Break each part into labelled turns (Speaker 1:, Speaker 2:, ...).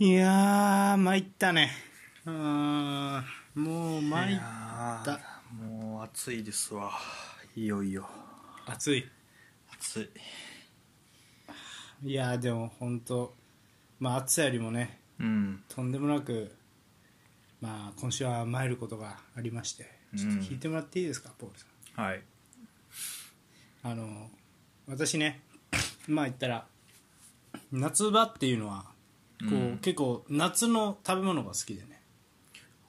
Speaker 1: いやー参ったね。うーんもう参った。
Speaker 2: ーもう暑いですわ。いよいよ。
Speaker 1: 暑い。
Speaker 2: 暑い。
Speaker 1: いやーでも本当まあ暑さよりもね
Speaker 2: うん。
Speaker 1: とんでもなくまあ今週は参ることがありましてちょっと聞いてもらっていいですか、ポールさん？
Speaker 2: はい。
Speaker 1: あの私ねまあ言ったら夏場っていうのはこう、
Speaker 2: うん
Speaker 1: 結構夏の食べ物が好きでね。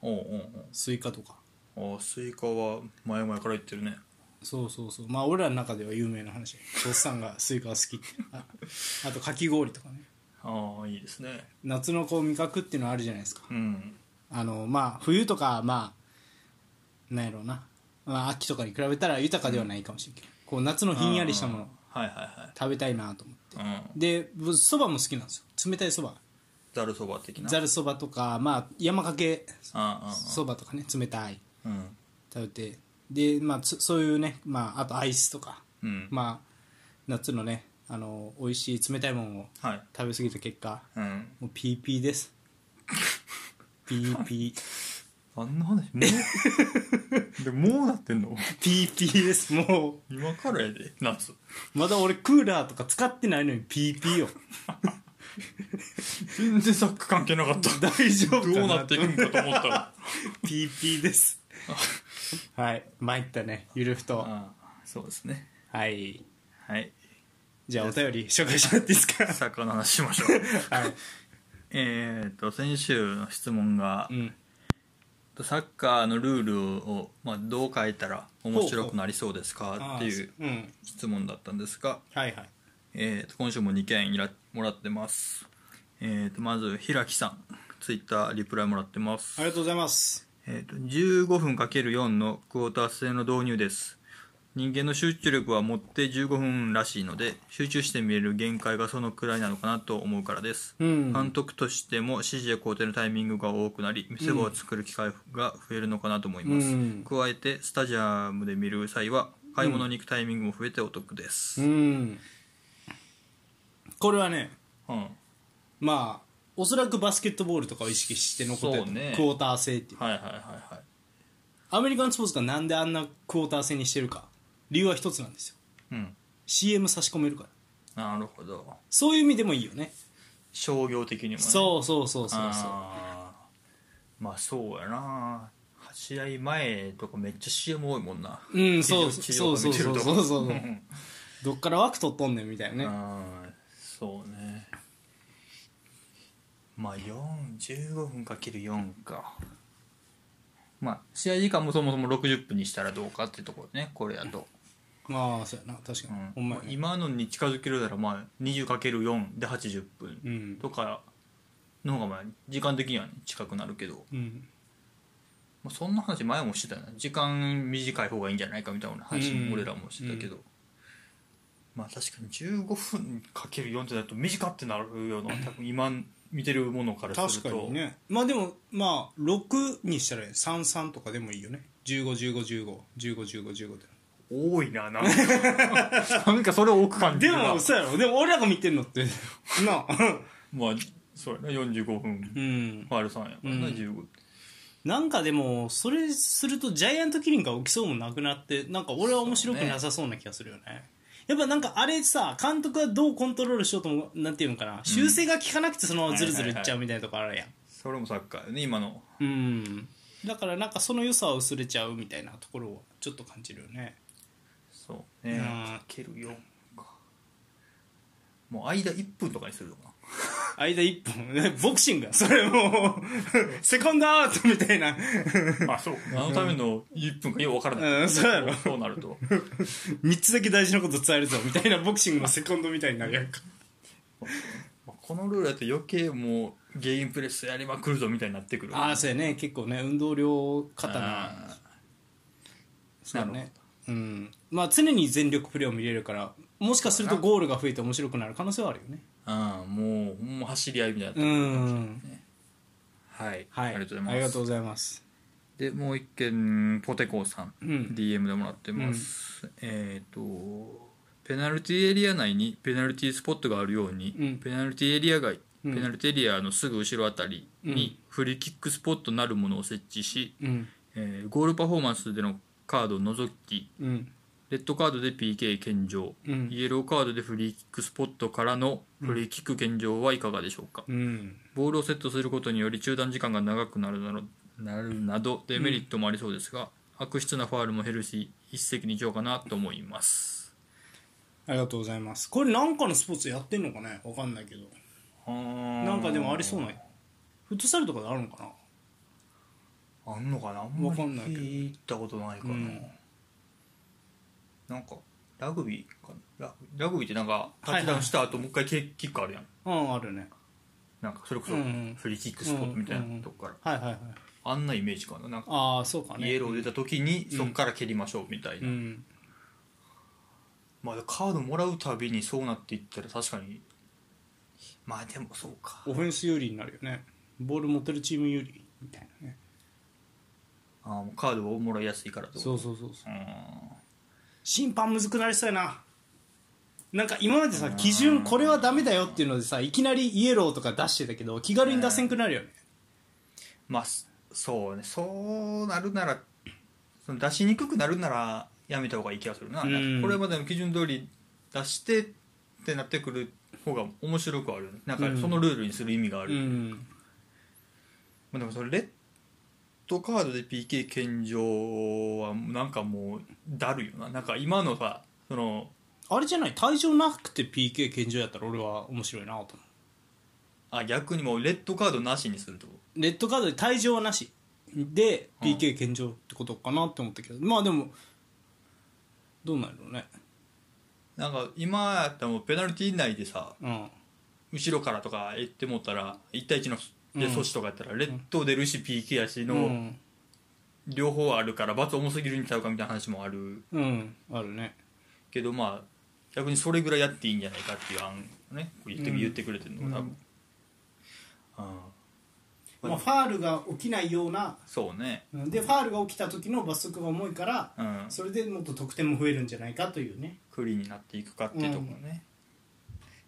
Speaker 2: おうおう
Speaker 1: スイカとか。
Speaker 2: おうあスイカは前々から言ってるね。
Speaker 1: そうそうそう。まあ俺らの中では有名な話。おっさんがスイカが好きって。ああとかき氷とかね。
Speaker 2: ああいいですね。
Speaker 1: 夏のこう味覚っていうのはあるじゃないですか。
Speaker 2: うん。
Speaker 1: あのまあ冬とかまあなんやろうな、まあ、秋とかに比べたら豊かではないかもしれんけど、こう夏のひんやりしたもの
Speaker 2: あー。はいはい
Speaker 1: 食べたいなと思って。
Speaker 2: はいうん。
Speaker 1: で僕そばも好きなんですよ。冷たいそば
Speaker 2: ざるそば的な？
Speaker 1: ざるそばとかまあ山かけそばとかね冷たい。
Speaker 2: あうん。
Speaker 1: 食べて。でまあつそういうねまああとアイスとか。
Speaker 2: うん。
Speaker 1: まあ夏のねあの美味しい冷たいものを
Speaker 2: はい。
Speaker 1: 食べ過ぎた結果
Speaker 2: うん。
Speaker 1: もう PP です。PP
Speaker 2: あんな話もう？でもうなってんの
Speaker 1: ？PP ですも
Speaker 2: 今からやで夏。
Speaker 1: うまだ俺クーラーとか使ってないのに PP よ
Speaker 2: 全然サッカー関係なかった。
Speaker 1: 大丈夫かな
Speaker 2: どうなっていくんかと思ったら
Speaker 1: PP です。はい。参ったね。ゆるふと。
Speaker 2: ああそうですね。
Speaker 1: はい。
Speaker 2: はい。
Speaker 1: じゃあお便り紹介してもらっていいですか？
Speaker 2: サッカーの話しましょう。
Speaker 1: はい。
Speaker 2: えっと先週の質問が、
Speaker 1: うん。
Speaker 2: サッカーのルールを、まあ、どう変えたら面白くなりそうですか？
Speaker 1: あ
Speaker 2: っていう質問だったんですが、
Speaker 1: はいはい。
Speaker 2: えー、と今週も2件いらもらってます、えー、とまず平木さんツイッターリプライもらってます。
Speaker 1: ありがとうございます。
Speaker 2: えー、と15分 ×4 のクォーター制の導入です。人間の集中力は持って15分らしいので集中して見れる限界がそのくらいなのかなと思うからです、
Speaker 1: うん。
Speaker 2: 監督としても指示や工程のタイミングが多くなり見せ場を作る機会が増えるのかなと思います、
Speaker 1: うん。
Speaker 2: 加えてスタジアムで見る際は買い物に行くタイミングも増えてお得で
Speaker 1: う
Speaker 2: す、
Speaker 1: んこれはね
Speaker 2: うん。
Speaker 1: まあおそらくバスケットボールとかを意識して残ってる。
Speaker 2: そうね。
Speaker 1: クォーター制っていう。
Speaker 2: はいはいはいはい。
Speaker 1: アメリカンスポーツがなんであんなクォーター制にしてるか。理由は一つなんですよ。
Speaker 2: うん。
Speaker 1: CM 差し込めるから。
Speaker 2: なるほど。
Speaker 1: そういう意味でもいいよね。
Speaker 2: 商業的にもね。
Speaker 1: そうそうそうそうそう。
Speaker 2: あー。まあそうやな。試合前とかめっちゃ CM 多いもんな。
Speaker 1: うんそう
Speaker 2: 地
Speaker 1: そうそうそうそうそうそう。
Speaker 2: う ん
Speaker 1: どっから枠取っとんねんみたいなね
Speaker 2: そうね。まあ4 15分かける4か。まあ試合時間もそもそも60分にしたらどうかっていうところねこれやと、
Speaker 1: まあそうやな。確かに、
Speaker 2: うん。
Speaker 1: ほんまやね。
Speaker 2: 今のに近づけるならまあ 20×4 で80分
Speaker 1: うん。
Speaker 2: とかの方がまあ時間的にはね近くなるけど。
Speaker 1: うん。
Speaker 2: まあ、そんな話前もしてたよな。時間短い方がいいんじゃないかみたいな話
Speaker 1: うん
Speaker 2: も俺らもしてたけど、まあ確かに15分かける4ってなると短ってなるような 多分今見てるものからす
Speaker 1: 確
Speaker 2: ると。
Speaker 1: かにね。まあでもまあ6にしたら33とかでもいいよね。151515151515で。
Speaker 2: 多いななんか。なんかそれを多く感じ
Speaker 1: で
Speaker 2: るな。
Speaker 1: もそうやろ。でも俺らが見てんのって。なあ。
Speaker 2: まあそうやな。45分。
Speaker 1: うん。
Speaker 2: ファールさんやからな、
Speaker 1: うん。
Speaker 2: 15
Speaker 1: なんかでもそれするとジャイアントキリングが起きそうもなくなってなんか俺は面白くなさそうな気がするよねやっぱなんかあれさ監督はどうコントロールしようともなんていうのかな。修正が効かなくてそのままズルズルいっちゃうみたいなとこあるやん。
Speaker 2: それもサッカーよね今の。
Speaker 1: うん。だからなんかその良さは薄れちゃうみたいなところをちょっと感じるよね。
Speaker 2: そうね。
Speaker 1: うん。
Speaker 2: かける4か。もう間1分とかにするのか。な
Speaker 1: 間1分 ボクシングやそれもう セコンドアウトみたいな。
Speaker 2: あそう。あのための1分かよう分からない、
Speaker 1: うんそうやろ。
Speaker 2: そうなると。
Speaker 1: 3つだけ大事なこと伝えるぞみたいなボクシングのセコンドみたいになるやんか。
Speaker 2: このルールだと余計もうゲームプレスやりまくるぞみたいになってくる。
Speaker 1: ああそうやね。結構ね運動量過多な。
Speaker 2: あ
Speaker 1: そうやね。うん。まあ常に全力プレーを見れるからもしかするとゴールが増えて面白くなる可能性はあるよね
Speaker 2: あーもうほんま走り合いみたいになって
Speaker 1: う
Speaker 2: くる
Speaker 1: ん
Speaker 2: はい、
Speaker 1: はい。
Speaker 2: ありがとうございます。
Speaker 1: ありがとうございます。
Speaker 2: でもう一件ポテコーさん、
Speaker 1: うん。
Speaker 2: DM でもらってます、えっ、とペナルティエリア内にペナルティスポットがあるように、
Speaker 1: うん。
Speaker 2: ペナルティエリア外
Speaker 1: うん。
Speaker 2: ペナルティエリアのすぐ後ろあたり
Speaker 1: うん。
Speaker 2: にフリーキックスポットなるものを設置し、
Speaker 1: うん。
Speaker 2: えーゴールパフォーマンスでのカードを除き
Speaker 1: うん
Speaker 2: レッドカードで PK 献上、
Speaker 1: うん。
Speaker 2: イエローカードでフリーキックスポットからのフリーキック献上はいかがでしょうか、
Speaker 1: うん。
Speaker 2: ボールをセットすることにより中断時間が長くなるなどなるなどデメリットもありそうですが、悪質なファールも減るし一石二鳥かなと思います。
Speaker 1: ありがとうございます。これなんかのスポーツやってんのかね？わかんないけど。な
Speaker 2: なん
Speaker 1: かでもありそうなフットサルとかであるのかな？
Speaker 2: あんのかな？あん
Speaker 1: わ
Speaker 2: まり
Speaker 1: かんないけど。
Speaker 2: 聞いたことないかな、
Speaker 1: うん
Speaker 2: なんかラグビーかな？ララグビーってなんか
Speaker 1: はい
Speaker 2: タッチダウンした後もう一回キックあるやん。
Speaker 1: うんあるね。
Speaker 2: なんかそれこそフリーキックスポットみたいなとこから、
Speaker 1: はいはいはい。
Speaker 2: あんなイメージかな。なんか
Speaker 1: ああそうかね。
Speaker 2: イエロー出た時に
Speaker 1: うん。
Speaker 2: そっから蹴りましょうみたいな、
Speaker 1: うん。
Speaker 2: まあカードもらうたびにそうなっていったら確かにまあでもそうか。
Speaker 1: オフェンス有利になるよね。ボール持ってるチーム有利みたいなね。
Speaker 2: あーもうカードをもらいやすいからと。
Speaker 1: そうそうそうそう。
Speaker 2: うん
Speaker 1: 審判むずくなりそうやな。なんか今までさ基準これはダメだよっていうのでさいきなりイエローとか出してたけど気軽に出せんくなるよね。
Speaker 2: まあすそうね。そうなるならその出しにくくなるならやめた方がいい気がするな,、
Speaker 1: うん。
Speaker 2: これまでの基準通り出してってなってくる方が面白くはあるなんか
Speaker 1: うん
Speaker 2: そのルールにする意味があ
Speaker 1: う
Speaker 2: る、
Speaker 1: ん。
Speaker 2: まあ、でもそれレッドカードで PK 献上はなんかもうだるいよな。なんか今のさその
Speaker 1: あれじゃない？退場なくて PK 献上やったら俺は面白いなと思う。
Speaker 2: あ逆にもうレッドカードなしにすると？
Speaker 1: レッドカードで退場はなし。で PK 献上ってことかなって思ったけど、まあでもどうなるのね。
Speaker 2: なんか今やったらもうペナルティー内でさ
Speaker 1: うん。
Speaker 2: 後ろからとか言ってもったら1対1ので
Speaker 1: うん。
Speaker 2: 阻止とかやったらレッド出るし PK やしの
Speaker 1: うん、
Speaker 2: 両方あるから罰重すぎるんちゃうかみたいな話もある。
Speaker 1: うん、あるね。
Speaker 2: けどまあ逆にそれぐらいやっていいんじゃないかっていう案ね言って,、
Speaker 1: うん
Speaker 2: 言ってくれてるのが多分、うん。
Speaker 1: まあ、ファールが起きないような
Speaker 2: そうね。
Speaker 1: うん。でファールが起きた時の罰則が重いから
Speaker 2: うん。
Speaker 1: それでもっと得点も増えるんじゃないかというね。
Speaker 2: クリーンになっていくかっていうところね、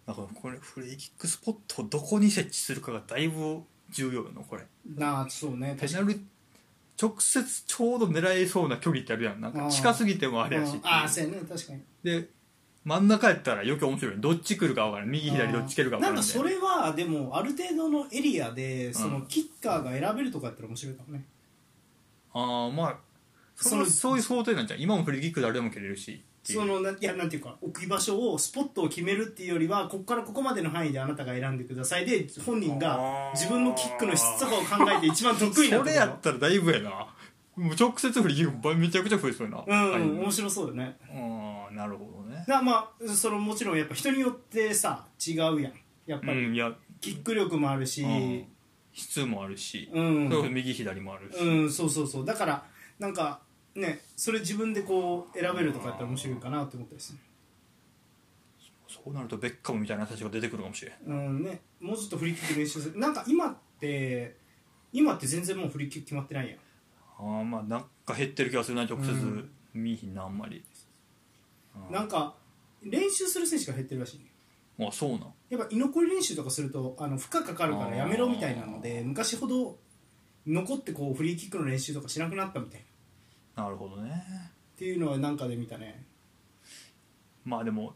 Speaker 2: だからこれフリーキックスポットをどこに設置するかがだいぶ重要よなこれ。
Speaker 1: なあそうね。
Speaker 2: ペナル直接ちょうど狙えそうな距離ってあるやん。なんか近すぎてもあれやし。
Speaker 1: うん。ああそうやね。確かに。
Speaker 2: で真ん中やったら余計面白い。どっち来るか分からん。右左どっち蹴るか分からん
Speaker 1: なんかそれはでもある程度のエリアでその
Speaker 2: うん
Speaker 1: キッカーが選べるとかやったら面白いかもね。
Speaker 2: ああまあそ
Speaker 1: その
Speaker 2: のそういう想定なんじゃん。今もフリーキック誰でも蹴れるし
Speaker 1: そのないやなんていうか置き場所をスポットを決めるっていうよりはここからここまでの範囲であなたが選んでください。で本人が自分のキックの質とかを考えて一番得意なところ
Speaker 2: それやったらだいぶやなもう直接フリーキックめちゃくちゃ増えそうやな。
Speaker 1: うん、
Speaker 2: はい。
Speaker 1: 面白そうよね。
Speaker 2: ああなるほどね。
Speaker 1: だまあそのもちろんやっぱ人によってさ違うやん。やっぱり
Speaker 2: うんいや。
Speaker 1: キック力もあるし。
Speaker 2: うん。質もあるし、
Speaker 1: うん。
Speaker 2: 右左もあるし、
Speaker 1: うんそうそうそう。だからなんかねそれ自分でこう選べるとかやったら面白いかなって思ったりする。
Speaker 2: そうなるとベッカムみたいな人たちが出てくるかもしれん。
Speaker 1: うんねもうちょっとフリーキック練習する。なんか今って今って全然もうフリーキック決まってないやん。
Speaker 2: ああまあなんか減ってる気がするな直接。
Speaker 1: うん。
Speaker 2: 見いひんなあんまり。うん。
Speaker 1: なんか練習する選手が減ってるらしいね。
Speaker 2: あそうなん。
Speaker 1: やっぱ居残り練習とかするとあの負荷かかるからやめろみたいなので昔ほど残ってこうフリーキックの練習とかしなくなったみたいな。っ
Speaker 2: なるほどね。
Speaker 1: ていうのはなんかで見たね。
Speaker 2: まあでも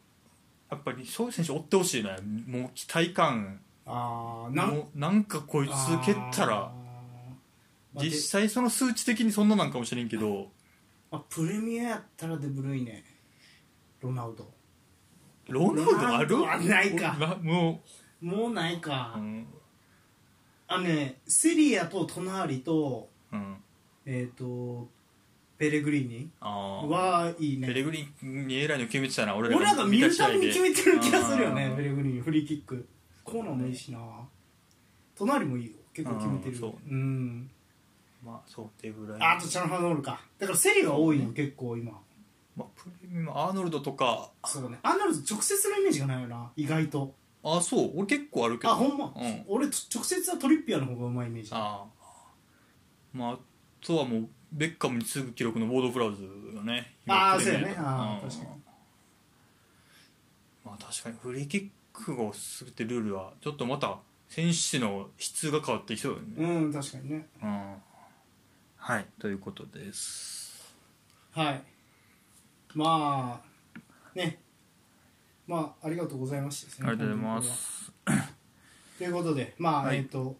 Speaker 2: やっぱりそういう選手追ってほしいね。もう期待感。
Speaker 1: ああなん
Speaker 2: もうなんかこいつ蹴ったら。
Speaker 1: あー。
Speaker 2: 実際その数値的にそんななんかもしれんけど。
Speaker 1: まあ、プレミアやったらでブルイネ。ロナウド。
Speaker 2: ロナウドある？
Speaker 1: ロナウドはないか。
Speaker 2: なも
Speaker 1: もうないか、
Speaker 2: ううん。
Speaker 1: あのねセリアと隣と
Speaker 2: うん。
Speaker 1: えっ、とペレグリー。ニ
Speaker 2: ああ
Speaker 1: はいいね。
Speaker 2: ペレグリンに偉いの決めてたな俺ら
Speaker 1: 俺らが見るために決めてる気がするよね
Speaker 2: うん
Speaker 1: ペレグリーニフリーキック。コーナーもいいしな。隣もいいよ。結構決めてる
Speaker 2: うんそう。
Speaker 1: うん。
Speaker 2: まあそうっていうぐらい
Speaker 1: ああとチャンハノールか。だからセリが多いの結構今。
Speaker 2: まあ、プレミアムアーノルドとか。
Speaker 1: そうね。アーノルド直接のイメージがないよな。意外と。
Speaker 2: あそう。俺結構あるけど。
Speaker 1: あほんま、
Speaker 2: うん。
Speaker 1: 俺と直接はトリッピアの方がうまいイメージ。
Speaker 2: ああまああとはもうベッカムに次ぐ記録のボードフラウズがね
Speaker 1: あー
Speaker 2: 今プレミア
Speaker 1: そうやね。あー
Speaker 2: うん。
Speaker 1: 確かに。
Speaker 2: まあ確かにフリーキックをするってルールはちょっとまた選手の質が変わってきそうよね、
Speaker 1: うん確かにね。
Speaker 2: うん、はいということです。
Speaker 1: はい。まあね。まあありがとうございましたね
Speaker 2: ありがとうございます。
Speaker 1: ということでまあ、
Speaker 2: はい。
Speaker 1: えっ、と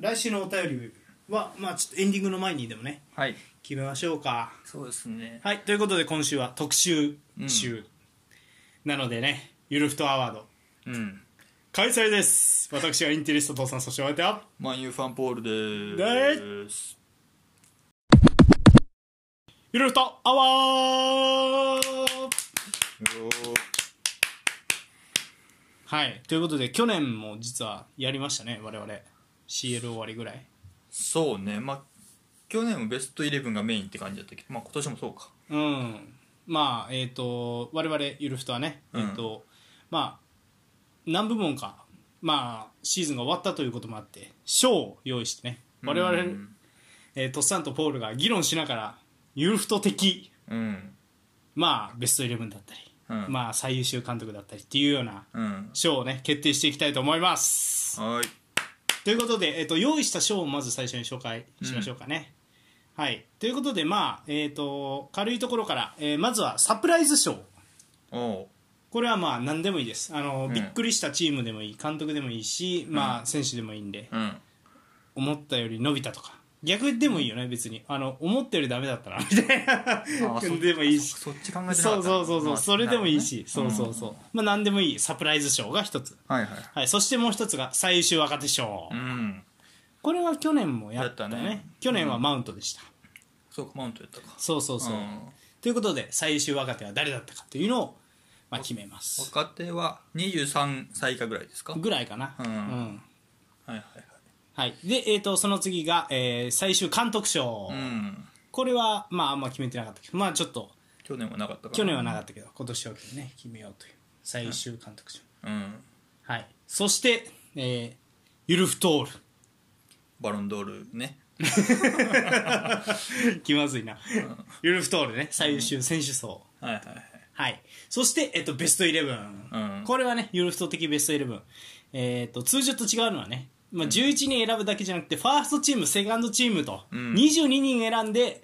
Speaker 1: 来週のお便りはまあちょっとエンディングの前にでもね
Speaker 2: はい。
Speaker 1: 決めましょうか。
Speaker 2: そうですね。
Speaker 1: はい。ということで今週は特集週、なのでねゆるふとアワード。
Speaker 2: うん。
Speaker 1: 開催です。私はインテリスト父さんそしてお相手は
Speaker 2: マンユーファンポール
Speaker 1: で
Speaker 2: です
Speaker 1: ゆるふとアワーはい。ということで去年も実はやりましたね我々。CL 終わりぐらい
Speaker 2: そうね。まあ去年もベストイレブンがメインって感じだったけどまあ今年もそうか。
Speaker 1: うん。まあえっ、と我々ゆるふとはね、
Speaker 2: うん。
Speaker 1: えっ、とまあ何部門かまあシーズンが終わったということもあって賞を用意してね我々、
Speaker 2: うん
Speaker 1: えー、トッサンとポールが議論しながらゆるふと的
Speaker 2: うん。
Speaker 1: まあベストイレブンだったり、
Speaker 2: うん。
Speaker 1: まあ最優秀監督だったりっていうような
Speaker 2: うん。
Speaker 1: 賞をね決定していきたいと思います。
Speaker 2: はい
Speaker 1: ということで、えっと用意した賞をまず最初に紹介しましょうかね、はい。ということでまあえっ、と軽いところから、えーまずはサプライズ賞。これはまあ何でもいいです。あの、
Speaker 2: うん。
Speaker 1: びっくりしたチームでもいい監督でもいいし、まあ選手でもいいんで
Speaker 2: うん。
Speaker 1: 思ったより伸びたとか逆でもいいよね別に。あの思ったよりダメだったなみたいな。でもいいし。
Speaker 2: そっち考えてなかった。
Speaker 1: そうそうそうそうそれでもいいし、
Speaker 2: なる
Speaker 1: そうそうそう、まあ何でもいい。サプライズ賞が一つ、
Speaker 2: はいはい。
Speaker 1: はい、そしてもう一つが最優秀若手賞、
Speaker 2: うん。
Speaker 1: これは去年もやったね。
Speaker 2: ね。
Speaker 1: 去年はマウントでした、
Speaker 2: そうかマウントやったか。
Speaker 1: そうそうそう、
Speaker 2: うん。
Speaker 1: ということで最優秀若手は誰だったかというのを、まあ、決めます。
Speaker 2: 若手は23歳以下ぐらいですか？はい
Speaker 1: ぐらいかな。
Speaker 2: うん。はいはい
Speaker 1: はい、で、えー、とその次が、えー最終監督賞、
Speaker 2: うん。
Speaker 1: これは、まあ、あんま決めてなかったけど、まあ、ちょっと。
Speaker 2: 去年はなかったか
Speaker 1: 去年はなかったけど今年はね決めようという。最終監督賞、
Speaker 2: うん。
Speaker 1: はい、そして、えーユルフトール。
Speaker 2: バロンドールね。
Speaker 1: 気まずいな、ユルフトールね。最優秀選手層、
Speaker 2: はいはいはい。
Speaker 1: はい、そして、えっと、ベストイレブン、
Speaker 2: うん。
Speaker 1: これはねユルフト的ベストイレブン、えっと通常と違うのはね、まあ、11人選ぶだけじゃなくて、ファーストチームセカンドチームと、
Speaker 2: うん。
Speaker 1: 22人選んで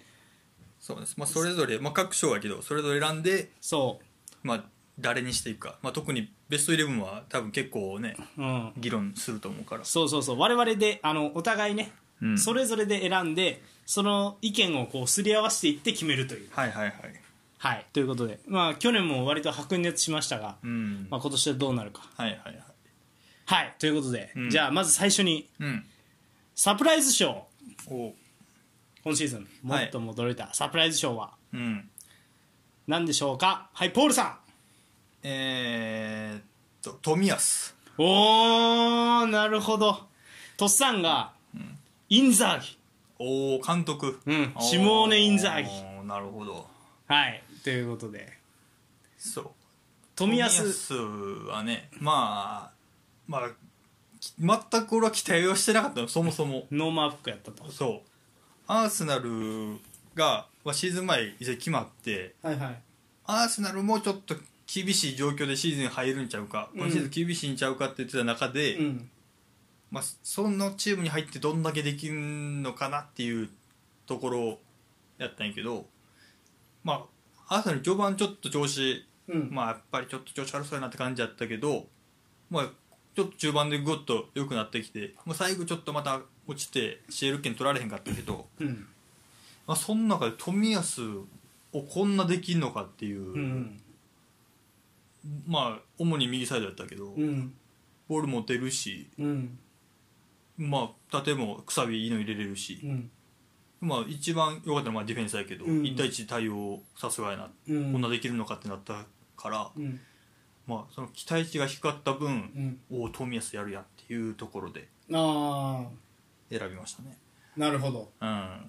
Speaker 2: そうです、まあ、それぞれ、まあ、各賞やけどそれぞれ選んで、
Speaker 1: そう。
Speaker 2: まあ、誰にしていくか、まあ、特にベストイレブンは多分結構ね
Speaker 1: うん、
Speaker 2: 議論すると思うから。
Speaker 1: そうそうそう。我々であのお互いね、
Speaker 2: うん。
Speaker 1: それぞれで選んでその意見をこうすり合わせていって決めるという。
Speaker 2: はいはいはい。
Speaker 1: はい。ということで。まあ去年も割と白熱しましたが、
Speaker 2: うん。
Speaker 1: まあ、今年はどうなるか。
Speaker 2: はいはいはい
Speaker 1: はい。ということで、
Speaker 2: うん。
Speaker 1: じゃあまず最初に
Speaker 2: うん。
Speaker 1: サプライズ賞
Speaker 2: お。
Speaker 1: 今シーズン
Speaker 2: はい。
Speaker 1: 最も驚いた。サプライズ賞は
Speaker 2: うん。
Speaker 1: 何でしょうか？はいポールさ
Speaker 2: えー、っと冨安
Speaker 1: んおーなるほど。とっさんが、インザーギ。
Speaker 2: おお監督。
Speaker 1: うん
Speaker 2: お
Speaker 1: シモーネ・インザーギ。
Speaker 2: おーなるほど。
Speaker 1: はいということで。
Speaker 2: そう。
Speaker 1: 冨安
Speaker 2: 冨安はねまあまあき全く俺は期待をしてなかったのそもそも。
Speaker 1: ノーマーフックやったと。
Speaker 2: そう。アーセナルが、まあ、シーズン前移籍決まって
Speaker 1: はいはい。
Speaker 2: アーセナルもちょっと厳しい状況でシーズン入るんちゃうか、
Speaker 1: うん。
Speaker 2: 今シーズン厳しいんちゃうかって言ってた中で、
Speaker 1: うん。
Speaker 2: まあ、そのチームに入ってどんだけできるのかなっていうところやったんやけどまあアーセナル序盤ちょっと調子
Speaker 1: うん。
Speaker 2: まあやっぱりちょっと調子悪そうやなって感じやったけどまあちょっと中盤でぐっと良くなってきて、まあ、最後ちょっとまた落ちて CL 権取られへんかったけど、
Speaker 1: うん。
Speaker 2: まあ、その中で冨安をこんなできんのかっていう、
Speaker 1: うん。
Speaker 2: まあ主に右サイドやったけど、
Speaker 1: うん。
Speaker 2: ボール持てるし
Speaker 1: うん。
Speaker 2: まあ縦もくさびいいの入れれるし
Speaker 1: う、ん。
Speaker 2: まあ一番良かったのはまあディフェンスやけど、
Speaker 1: うん。
Speaker 2: 1対1対応さすがやな、
Speaker 1: うん。
Speaker 2: こんなできるのかってなったから、
Speaker 1: うん
Speaker 2: まあその期待値が低かった分、
Speaker 1: うん。
Speaker 2: おお冨安やるやんっていうところで
Speaker 1: あ
Speaker 2: 選びましたね。
Speaker 1: あなるほど。
Speaker 2: うん。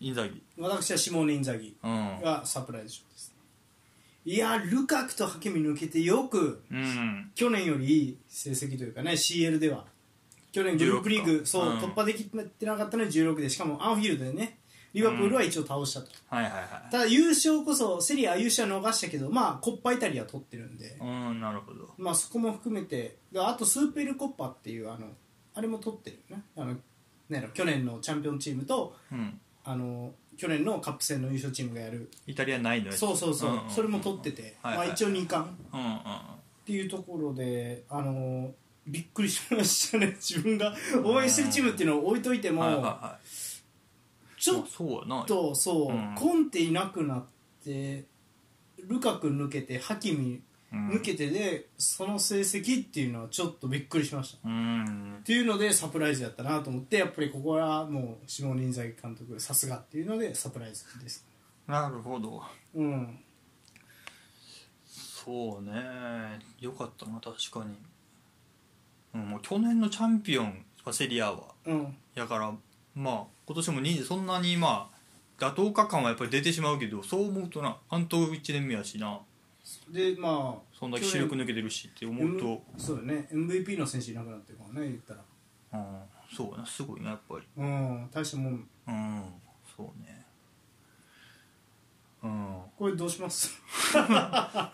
Speaker 2: インザギ。
Speaker 1: 私はシモーネ・インザギ
Speaker 2: うん。
Speaker 1: がサプライズ賞ですね。いやルカクとハキミ抜けてよく
Speaker 2: うん。
Speaker 1: 去年よりいい成績というかね CL では。去年グループリー
Speaker 2: 16か。
Speaker 1: グそう、
Speaker 2: うん。
Speaker 1: 突破できてなかったのに16でしかもアンフィールドでねリバプールは一応倒したと、
Speaker 2: はいはいはい。
Speaker 1: ただ優勝こそセリエ優勝は逃したけどまあコッパイタリア取ってるんで、
Speaker 2: うんなるほど。
Speaker 1: まあそこも含めてであとスーペルコッパっていうあのあれも取ってるよね。あの去年のチャンピオンチームと
Speaker 2: うん。
Speaker 1: あの去年のカップ戦の優勝チームがやる。
Speaker 2: イタリアないの
Speaker 1: そうそうそう、
Speaker 2: んんん
Speaker 1: それも取ってて、
Speaker 2: はいはい。
Speaker 1: まあ、一応2冠。
Speaker 2: うんうん。
Speaker 1: っていうところであのびっくりしましたね。自分が応援してるチームっていうのを置いといても、
Speaker 2: はいはいはい
Speaker 1: ちょっとそう、
Speaker 2: うん。
Speaker 1: コンテいなくなってルカク抜けてハキミ
Speaker 2: うん
Speaker 1: 抜けてで、その成績っていうのはちょっとびっくりしました。
Speaker 2: うん。
Speaker 1: っていうのでサプライズやったなと思ってやっぱりここはもう下仁崎監督さすがっていうのでサプライズです。
Speaker 2: なるほど。
Speaker 1: うん。
Speaker 2: そうね。よかったな確かに、うん、もう去年のチャンピオンセリアは。
Speaker 1: うん。
Speaker 2: やからまあ今年も2位でそんなにまあ妥当か感はやっぱり出てしまうけどそう思うとな監督1年目やしな。
Speaker 1: でまあ
Speaker 2: そんだけ視力抜けてるしって思うと、
Speaker 1: M- そうだね。MVP の選手いなくなってるからね言ったら。
Speaker 2: うん、そうやな。すごいなやっぱり。
Speaker 1: うん大したもん。
Speaker 2: うんそうね。うん。
Speaker 1: これどうします？ま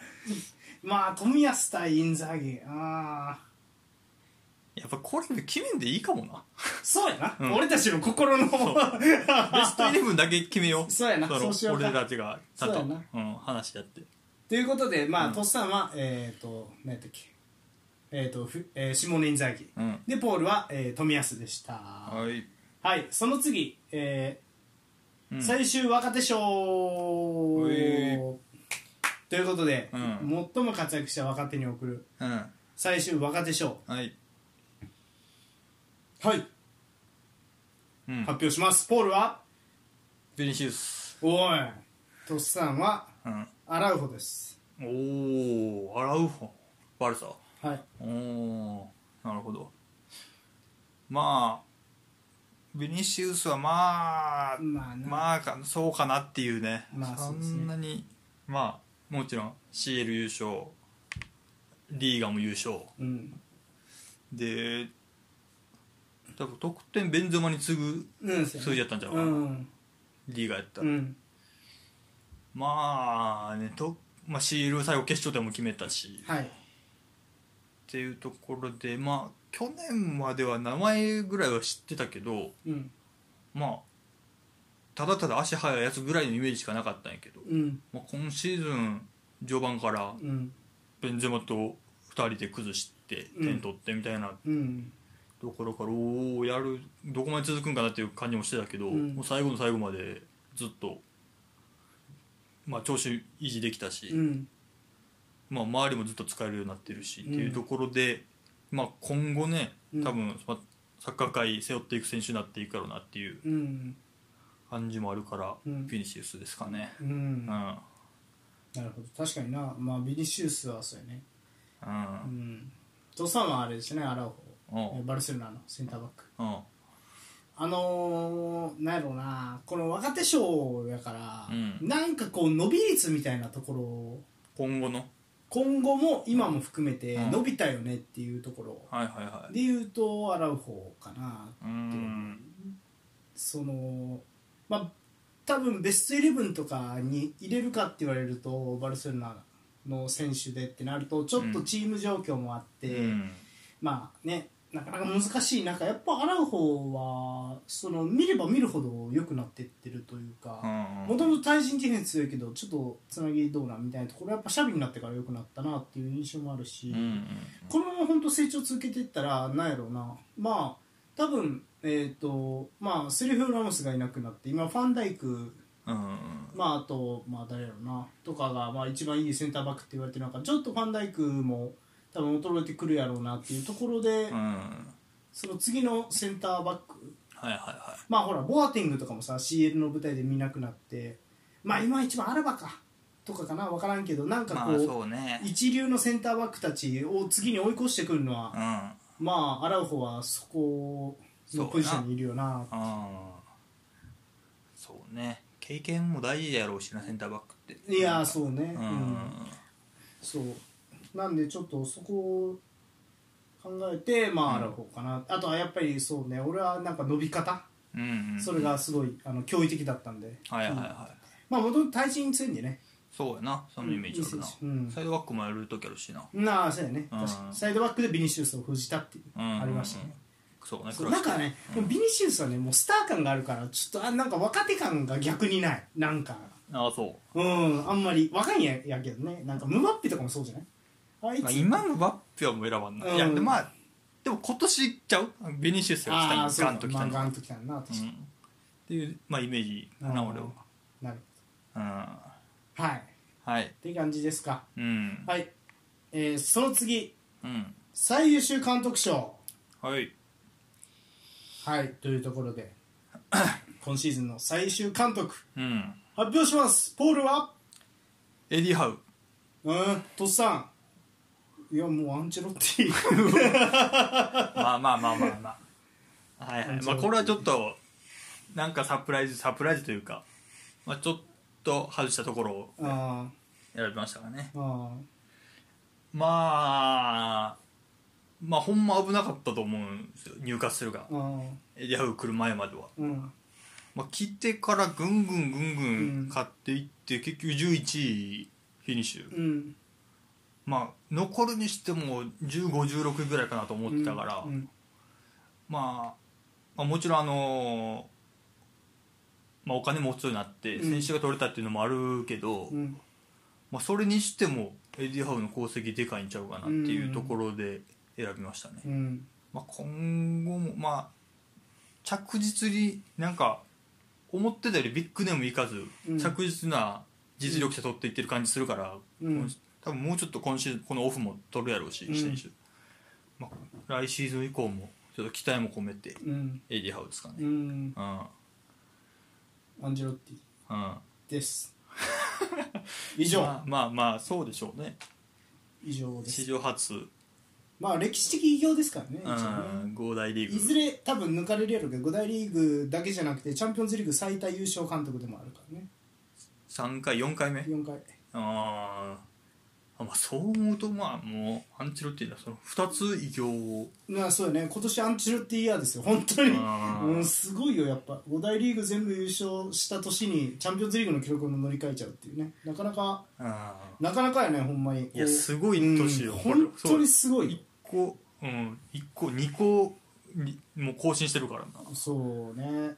Speaker 1: あ冨安対インザーギああ
Speaker 2: やっぱこれで決めんでいいかもな。
Speaker 1: そうやな、
Speaker 2: うん。
Speaker 1: 俺たちの心の
Speaker 2: ベストイレブンだけ決めよう。
Speaker 1: そうやな。
Speaker 2: の
Speaker 1: そうしようか。
Speaker 2: 俺たちがちゃんと。
Speaker 1: そうや
Speaker 2: うん、話し合って。
Speaker 1: ということでまあ、
Speaker 2: うん。
Speaker 1: トッサンはえっ、ー、と何やったっけ？えっ、ー、とふ、えー、シモネ・インザーギ
Speaker 2: うん。
Speaker 1: でポールは、えー、冨安でした。は
Speaker 2: はい、
Speaker 1: いその次、えー
Speaker 2: うん。
Speaker 1: 最終若手賞。
Speaker 2: うい。
Speaker 1: ということで、
Speaker 2: うん。
Speaker 1: 最も活躍した若手に贈る
Speaker 2: うん。
Speaker 1: 最終若手賞。
Speaker 2: はい、
Speaker 1: はい。
Speaker 2: うん。
Speaker 1: 発、表します。ポールは？
Speaker 2: ベニシウス、
Speaker 1: おい。トッサンは？
Speaker 2: うん、
Speaker 1: アラウホです。
Speaker 2: おおアラウフォバルサ？
Speaker 1: はい。
Speaker 2: おおなるほど。まあベニシウスはまあ
Speaker 1: まあな。
Speaker 2: まあかそうかなっていうね,、そ
Speaker 1: まあそうですね。
Speaker 2: んなにまあもちろん CL 優勝リーガも優勝。
Speaker 1: うん。
Speaker 2: で多分得点ベンゼマに次ぐ
Speaker 1: うん。
Speaker 2: 数字やったんちゃうか
Speaker 1: う
Speaker 2: な、
Speaker 1: ん。
Speaker 2: リーガやったら、
Speaker 1: うん。
Speaker 2: まあねと、まあ、CL 最後決勝点も決めたし。
Speaker 1: はい。
Speaker 2: っていうところでまあ去年までは名前ぐらいは知ってたけど
Speaker 1: うん。
Speaker 2: まあただただ足速いやつぐらいのイメージしかなかったんやけど、
Speaker 1: うん。
Speaker 2: まあ、今シーズン序盤から
Speaker 1: うん。
Speaker 2: ベンゼマと2人で崩して
Speaker 1: うん。
Speaker 2: 点取ってみたいな
Speaker 1: うん
Speaker 2: ところから、おおやるどこまで続くんかなっていう感じもしてたけど、
Speaker 1: うん。
Speaker 2: もう最後の最後までずっと、まあ、調子維持できたし、
Speaker 1: うん。
Speaker 2: まあ、周りもずっと使えるようになってるし、
Speaker 1: うん。
Speaker 2: っていうところで、まあ、今後ね
Speaker 1: うん。
Speaker 2: 多分、まあサッカー界背負っていく選手になっていくからなっていう
Speaker 1: うん。
Speaker 2: 感じもあるから、
Speaker 1: うん。
Speaker 2: フィニシウスですかね。
Speaker 1: う
Speaker 2: うん。
Speaker 1: んなるほど。確かにな。まあビニシウスはそうやね。
Speaker 2: う
Speaker 1: うん。んトサンはあれですねアラウバルセロナのセンターバック。
Speaker 2: うん。
Speaker 1: あのー、なんやろうな。この若手賞やから、
Speaker 2: うん。
Speaker 1: なんかこう伸び率みたいなところを
Speaker 2: 今後の？
Speaker 1: 今後も今も含めて
Speaker 2: うん。
Speaker 1: 伸びたよねっていうところ。
Speaker 2: はいはいはい。
Speaker 1: で言うとアラウホかな
Speaker 2: うん。
Speaker 1: そのまあ多分ベストイレブンとかに入れるかって言われるとバルセロナの選手でってなるとちょっとチーム状況もあって、
Speaker 2: うん。
Speaker 1: まあねなかなか難しい。中やっぱアラウホはその見れば見るほど良くなってってるというか
Speaker 2: うん
Speaker 1: もともと対人ディフェンス強いけどちょっとつなぎどうなんみたいなところやっぱシャビになってから良くなったなっていう印象もあるし、
Speaker 2: うん
Speaker 1: このまま本当成長続けていったらなんやろうな。まあ多分えっ、とまあセリフ・ラモスがいなくなって今ファンダイク
Speaker 2: うん。
Speaker 1: まああとまあ誰やろうな。とかがまあ一番いいセンターバックって言われてる中ちょっとファンダイクも多分衰えてくるやろうなっていうところで、
Speaker 2: うん。
Speaker 1: その次のセンターバック。
Speaker 2: はいはいは
Speaker 1: まあほらボアティングとかもさ CL の舞台で見なくなってまあ今一番アラバかとかかな分からんけどなん
Speaker 2: いまあ
Speaker 1: かこう、
Speaker 2: そうね。
Speaker 1: 一流のセンターバックたちを次に追い越してくるのは
Speaker 2: うん。うん
Speaker 1: まあアラウホはそこのポジションにいるよな。
Speaker 2: そうね。経験も大事やろうしなセンターバックって。
Speaker 1: いやそうね。
Speaker 2: う
Speaker 1: うんん。そうなんでちょっとそこを考えてまあかな、あとはやっぱりそうね俺はなんか伸び方。
Speaker 2: うんうん
Speaker 1: それがすごいあの驚異的だったんで、
Speaker 2: はいはいはい、
Speaker 1: まあもともと対人強いんでね。
Speaker 2: そうやなそのイメージあるな、
Speaker 1: いい選手うん。
Speaker 2: サイドバックもやるときあるしな。
Speaker 1: なあそうやね。
Speaker 2: うん。
Speaker 1: 確かに。サイドバックでビニシウスを封じたっていう、
Speaker 2: うん
Speaker 1: ありましたね。
Speaker 2: そうね
Speaker 1: そうなんかね、でもビニシウスはねもうスター感があるからちょっとあなんか若手感が逆にない。なんか。
Speaker 2: ああそ
Speaker 1: う。んあんまり若いんややけどね。なんかムバッペとかもそうじゃない？あいうつ、
Speaker 2: まあ、今のバッペはもう選ばんな、
Speaker 1: うん。
Speaker 2: いやでまあでも今年ちゃうベニシウスが来た
Speaker 1: ああそう
Speaker 2: ガンと来たの、
Speaker 1: まあガンときたな確かに、
Speaker 2: うん、っていう、まあ、イメージかな俺は。
Speaker 1: なる
Speaker 2: うん。
Speaker 1: はい。
Speaker 2: はい。
Speaker 1: って感じですか。
Speaker 2: うん。
Speaker 1: はい、えー、その次。
Speaker 2: うん。
Speaker 1: 最優秀監督賞。
Speaker 2: はい。
Speaker 1: はいというところで。今シーズンの最優秀監督。
Speaker 2: うん。
Speaker 1: 発表します。ポールは？
Speaker 2: エディ・ハウ。
Speaker 1: うんとっさんいやもうアンチェロッティ。
Speaker 2: まあまあまあまあまあ。はいはい。まあこれはちょっとなんかサプライズサプライズというか、まあ、ちょっと外したところを
Speaker 1: あ
Speaker 2: 選びましたからねまあまあほんま危なかったと思うんですよ入荷するが。
Speaker 1: ーあ
Speaker 2: エディ・ハウ来る前までは、
Speaker 1: ーうん。
Speaker 2: まあ、来てからぐんぐんぐんぐ
Speaker 1: うん。
Speaker 2: ん買っていって、結局11位フィニッシュ、
Speaker 1: うん
Speaker 2: まあ残るにしても1516ぐらいかなと思ってたから、
Speaker 1: うん
Speaker 2: まあ、まあもちろんあのまあ、お金持つようになって
Speaker 1: うん。
Speaker 2: 選手が取れたっていうのもあるけど、
Speaker 1: うん。
Speaker 2: まあ、それにしてもエディ・ハウの功績でかいんちゃうかなっていうところで選びましたね、
Speaker 1: うん。
Speaker 2: まあ、今後もまあ着実になんか思ってたよりビッグネームいかず、
Speaker 1: うん。
Speaker 2: 着実な実力者取っていってる感じするから、
Speaker 1: うん
Speaker 2: 多分もうちょっと今シーズンこのオフも取るやろうし、
Speaker 1: うん。
Speaker 2: 選手、まあ、来シーズン以降もちょっと期待も込めて
Speaker 1: うん。
Speaker 2: エディ・ハウですかね。
Speaker 1: うん。
Speaker 2: うん。
Speaker 1: アンジェロッティ。
Speaker 2: うん。
Speaker 1: です。以上、
Speaker 2: まあまあまあそうでしょうね。
Speaker 1: 以上で
Speaker 2: 史
Speaker 1: す
Speaker 2: 上初、
Speaker 1: まあ歴史的偉業ですからね
Speaker 2: うん、5大リーグ。
Speaker 1: いずれ多分抜かれるやろうけど5大リーグだけじゃなくてチャンピオンズリーグ最多優勝監督でもあるからね。
Speaker 2: 3回4回目
Speaker 1: ？4回。
Speaker 2: あーあまあそう思うとまあもうアンチロッティはその2つ偉業を。
Speaker 1: まあそうよね。今年アンチロッティイヤーですよ。本当に。うんすごいよやっぱ。5大リーグ全部優勝した年にチャンピオンズリーグの記録も乗り換えちゃうっていうね。なかなか
Speaker 2: あ
Speaker 1: なかなかやねほんまに。
Speaker 2: いやすごい年よ。
Speaker 1: 本当にすご
Speaker 2: 1
Speaker 1: い
Speaker 2: 個うん1個2個にもう更新してるからな。
Speaker 1: そうね。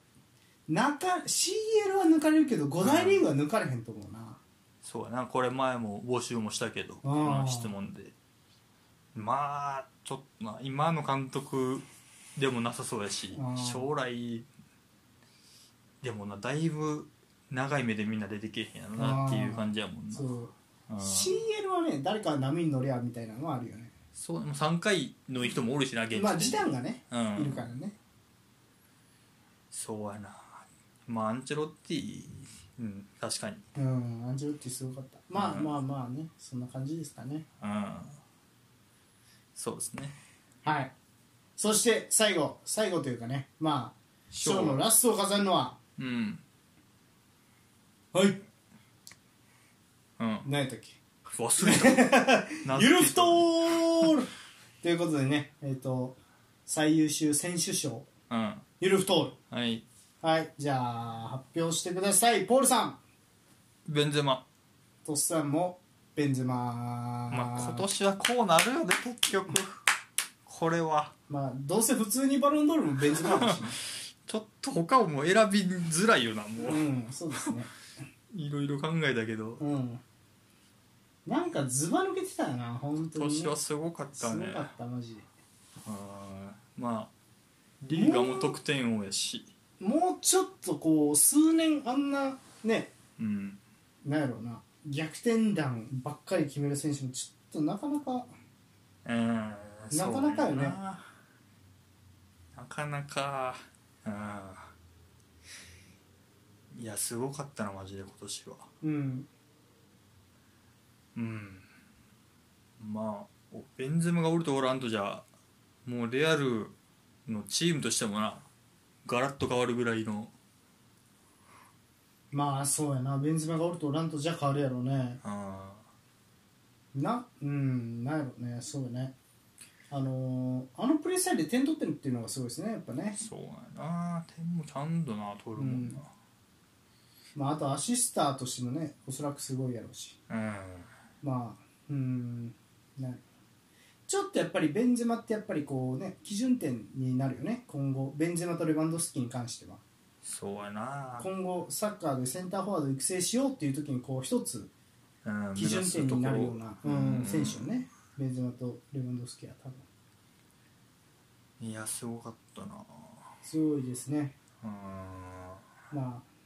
Speaker 1: 中 CL は抜かれるけど5大リーグは抜かれへんと思うな
Speaker 2: そうやなこれ前も募集もしたけど質問で。まあちょっとな今の監督でもなさそうやし将来でもなだいぶ長い目でみんな出てけえへんやろなっていう感じやもんな。
Speaker 1: そう。
Speaker 2: うん。
Speaker 1: CL はね誰か波に乗りゃみたいなのはあるよね。
Speaker 2: そうもう3回の人もおるしな現地で。
Speaker 1: まあ時短がね
Speaker 2: うん。
Speaker 1: いるからね。
Speaker 2: そうやな。まあアンチェロッティうん。確かに。
Speaker 1: うん。アンジェロッティすごかった。まあ
Speaker 2: うん。
Speaker 1: まあまあね。そんな感じですかね。
Speaker 2: うん。そうですね。
Speaker 1: はい。そして最後。最後というかね。まあショー。の
Speaker 2: 賞
Speaker 1: ラストを飾るのは。
Speaker 2: うん。
Speaker 1: はい。
Speaker 2: うん。
Speaker 1: 何やったっけ？
Speaker 2: 忘れた。なんて
Speaker 1: ユルフトール。ということでね。えっ、と最優秀選手賞。
Speaker 2: うん。
Speaker 1: ユルフトール。
Speaker 2: はい
Speaker 1: はいじゃあ発表してください。ポールさん。
Speaker 2: ベンゼマ。
Speaker 1: トッサンもベンゼマ
Speaker 2: まあ今年はこうなるよね結局。これは。
Speaker 1: まあどうせ普通にバロンドールもベンゼマだしね。
Speaker 2: ちょっと他をもう選びづらいよなもう。
Speaker 1: うんそうですね。
Speaker 2: いろいろ考えたけど。
Speaker 1: うん。なんかズバ抜けてたよな本当に、ね、
Speaker 2: 今年はすごかっ
Speaker 1: す
Speaker 2: たね。
Speaker 1: ごかったマジで。
Speaker 2: あーまあリーガも得点王やし
Speaker 1: もうちょっとこう数年あんなね
Speaker 2: うん。
Speaker 1: なんやろうな逆転弾ばっかり決める選手もちょっとなかなか
Speaker 2: うん
Speaker 1: なかなかよね。
Speaker 2: ななかなかうん。いやすごかったなマジで今年は。
Speaker 1: うん。
Speaker 2: うん。まあおベンゼムがおるとおらんとじゃもうレアルのチームとしてもなガラッと変わるぐらいの。
Speaker 1: まあそうやな。ベンズマがおるとおらんとじゃ変わるやろうね。
Speaker 2: あ
Speaker 1: な？うんなんやろうね。そうやね。あのーあのプレースタイルで点取ってるっていうのがすごいですねやっぱね、
Speaker 2: そうやな。点もちゃんとな取るもんな。
Speaker 1: まあ、あとアシスターとしてもねおそらくすごいやろうし。
Speaker 2: うん、
Speaker 1: まあうんなちょっとやっぱりベンゼマってやっぱりこうね基準点になるよね。今後ベンゼマとレバンドフスキに関しては。
Speaker 2: そうやな。
Speaker 1: 今後サッカーでセンターフォワード育成しようっていう時にこう一つ
Speaker 2: うん
Speaker 1: 基準点になるような、うん、選手をね。ベンゼマとレバンドフスキは多分。
Speaker 2: いやすごかったな。
Speaker 1: すごいですね。
Speaker 2: うん。
Speaker 1: まあ。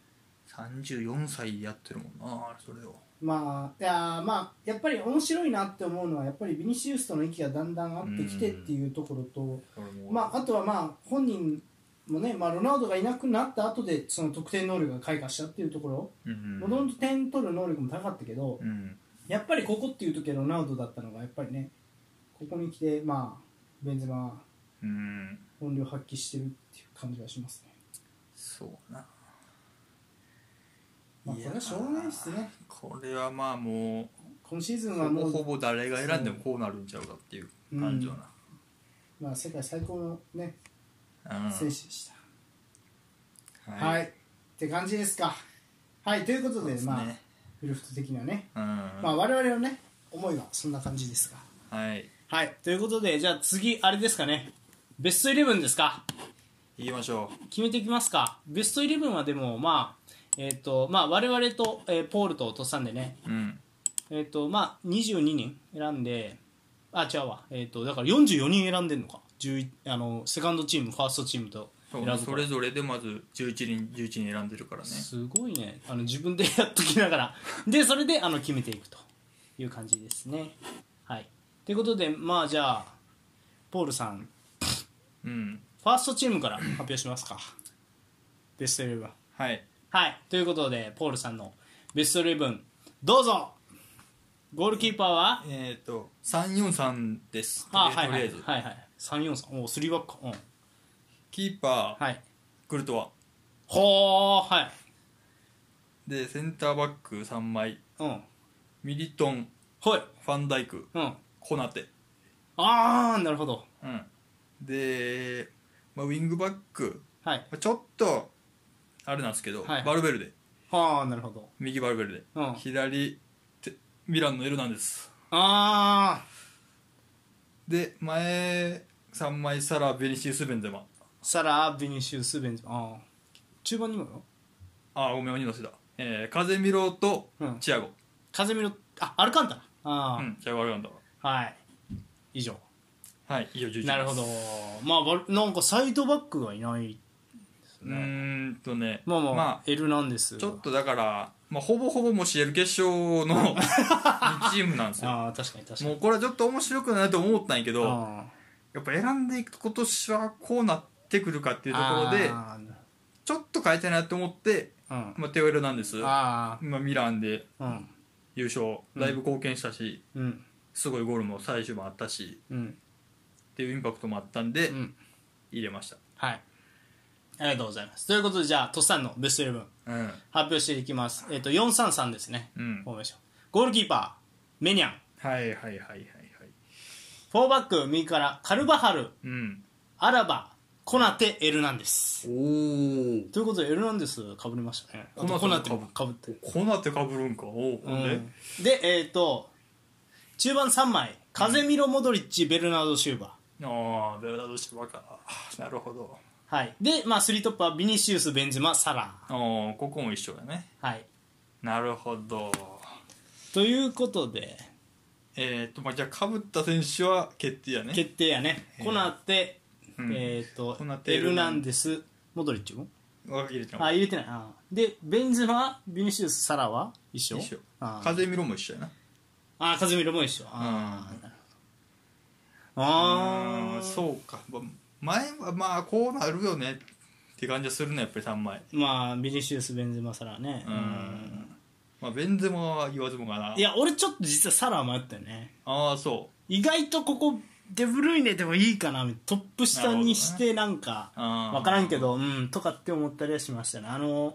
Speaker 2: 34歳でやってるもんなそれを
Speaker 1: まあいやーまあやっぱり面白いなって思うのはやっぱりビニシウスとの息がだんだん合ってきてっていうところと、まあ、あとはまあ本人もね、まあ、ロナウドがいなくなった後でその得点能力が開花したっていうところ。
Speaker 2: うん
Speaker 1: もともと点取る能力も高かったけど
Speaker 2: うん。
Speaker 1: やっぱりここっていう時はロナウドだったのがやっぱりねここに来てまあベンゼマ本領発揮してるっていう感じはしますね、
Speaker 2: そうな
Speaker 1: まあ、これはしょうがないですね。
Speaker 2: これはまあもう
Speaker 1: 今シーズンは
Speaker 2: ほ
Speaker 1: もう
Speaker 2: ぼほぼ誰が選んでもこうなるんちゃうかっていう感じよ
Speaker 1: まあ、世界最高のね
Speaker 2: な、うん。
Speaker 1: 選手でした、
Speaker 2: は
Speaker 1: はい、って感じですか。はいということで
Speaker 2: ね
Speaker 1: まあウルフト的にはね、
Speaker 2: うん。
Speaker 1: まあ我々のね思いはそんな感じですが
Speaker 2: はい。
Speaker 1: はいということでじゃあ次あれですかね。ベストイレブンですか。
Speaker 2: 行きましょ
Speaker 1: 決めていきますか。ベストイレブンはでもまあえっ、とまあ我々と、えーポールとトッサンでね
Speaker 2: ううん。
Speaker 1: えっ、とまあ22人選んであ違うわ。えっ、とだから44人選んでんのか。11あのセカンドチームファーストチームと選ぶ
Speaker 2: それぞれでまず11人11人選んでるからね。
Speaker 1: すごいね。あの自分でやっときながら。でそれであの決めていくと。いう感じですね。はい。ということでまあじゃあポールさん。
Speaker 2: うん。
Speaker 1: ファーストチームから発表しますか。ベストイレブン。
Speaker 2: はい
Speaker 1: はい。ということでポールさんのベストイレブンどうぞ。ゴールキーパーは？
Speaker 2: えっ、と343です。
Speaker 1: あはいはい
Speaker 2: とりあえず、
Speaker 1: はいはい343お3バック。うん。
Speaker 2: キーパー、
Speaker 1: はい。
Speaker 2: クルトワ。
Speaker 1: ほーはい。
Speaker 2: でセンターバック3枚。
Speaker 1: うん。
Speaker 2: ミリトン
Speaker 1: ほい。
Speaker 2: ファンダイク
Speaker 1: うん。
Speaker 2: コナテ、
Speaker 1: ああなるほど。
Speaker 2: うん、で、まあ、ウィングバック、
Speaker 1: はい。
Speaker 2: まあちょっとあれなんですけど、
Speaker 1: はい。
Speaker 2: バルベルデ。
Speaker 1: はあなるほど。
Speaker 2: 右バルベルデ、
Speaker 1: うん。
Speaker 2: 左てミランのエルナンデス
Speaker 1: ああ
Speaker 2: で前3枚サラベニシウス・ベンゼマ。
Speaker 1: サラ・ビニシウス・ベンズああ中盤にもよ
Speaker 2: あごめん鬼のせだ、えー、カゼミロと
Speaker 1: うん。
Speaker 2: チアゴ、
Speaker 1: 風見ろあアルカンタラ。ああ、
Speaker 2: うんチアゴ・アルガンダ
Speaker 1: はい。以上。
Speaker 2: はいいいよ11
Speaker 1: なるほど。まあわなんかサイドバックがいない
Speaker 2: うーんとね。
Speaker 1: まあまあ、
Speaker 2: ま
Speaker 1: エルナンデス
Speaker 2: あちょっとだから、まあ、ほぼほぼもう CL 決勝の2チームなんですよ。
Speaker 1: ああ確かに確かに。
Speaker 2: もうこれはちょっと面白くないと思ったんやけど
Speaker 1: あ
Speaker 2: やっぱ選んでいくと今年はこうなってくるかっていうとこ
Speaker 1: あ
Speaker 2: ろで
Speaker 1: あ
Speaker 2: ちょっと変えたいなって思って、
Speaker 1: あ
Speaker 2: まあ、テオエルなんです。
Speaker 1: あ
Speaker 2: まあ、ミランで
Speaker 1: あうん。
Speaker 2: 優勝だいぶ貢献したし、
Speaker 1: うん。
Speaker 2: すごいゴールも最終もあったし
Speaker 1: うん。
Speaker 2: っていうインパクトもあったんで、
Speaker 1: うん。
Speaker 2: 入れました。
Speaker 1: はいありがとうございます。ということでじゃあトッサンのベストイレブン。
Speaker 2: うん。
Speaker 1: 発表していきます。えっ、と433ですね。
Speaker 2: うん。
Speaker 1: フォーメーションゴールキーパーメニャン。
Speaker 2: はいはいはいはいはい。
Speaker 1: フォーバック右からカルバハル。
Speaker 2: うん。
Speaker 1: アラバコナテエルナンデス。
Speaker 2: おお
Speaker 1: ということでエルナンデスかぶりましたね。あとコ
Speaker 2: コナテ
Speaker 1: ナテもかぶ。って。る、
Speaker 2: こうなってかぶるんか？おうほんで、
Speaker 1: うん。でえっ、と中盤3枚。カゼミロ・モドリッチ、ベルナード・シューバ。
Speaker 2: ああベルナード・シルバか。なるほど。
Speaker 1: ーはい。でまあ3トップはビニシウス・ベンゼマ・サラ
Speaker 2: ああここも一緒だね。
Speaker 1: ーはい。
Speaker 2: なるほど。
Speaker 1: ということで。
Speaker 2: えっ、とまあじゃあかぶった選手は決定やね。
Speaker 1: 決定やね。コナテ、
Speaker 2: うん。
Speaker 1: えっ、と
Speaker 2: コナテ
Speaker 1: エルナンデスモドリッチも。
Speaker 2: 分け入れてな
Speaker 1: あ入れてない。あでベンゼマビニシウスサラは一緒？
Speaker 2: 一緒。
Speaker 1: あ
Speaker 2: 風見ろも一緒やな。
Speaker 1: あカゼミロも一緒。あー
Speaker 2: うん。
Speaker 1: なるほど。あ
Speaker 2: うん
Speaker 1: あ
Speaker 2: そうか。ま前はまあこうなるよねって感じはするねやっぱり3枚。
Speaker 1: まあビニシウスベンゼマサラね。
Speaker 2: うん。まあベンゼマは言わずもがな。い
Speaker 1: や俺ちょっと実はサラ迷ったよね。
Speaker 2: ああそ
Speaker 1: 意外とここデブルイネでもいいかなトップ下にしてなんか
Speaker 2: あー。
Speaker 1: 分からんけどうんとかって思ったりはしましたね。あの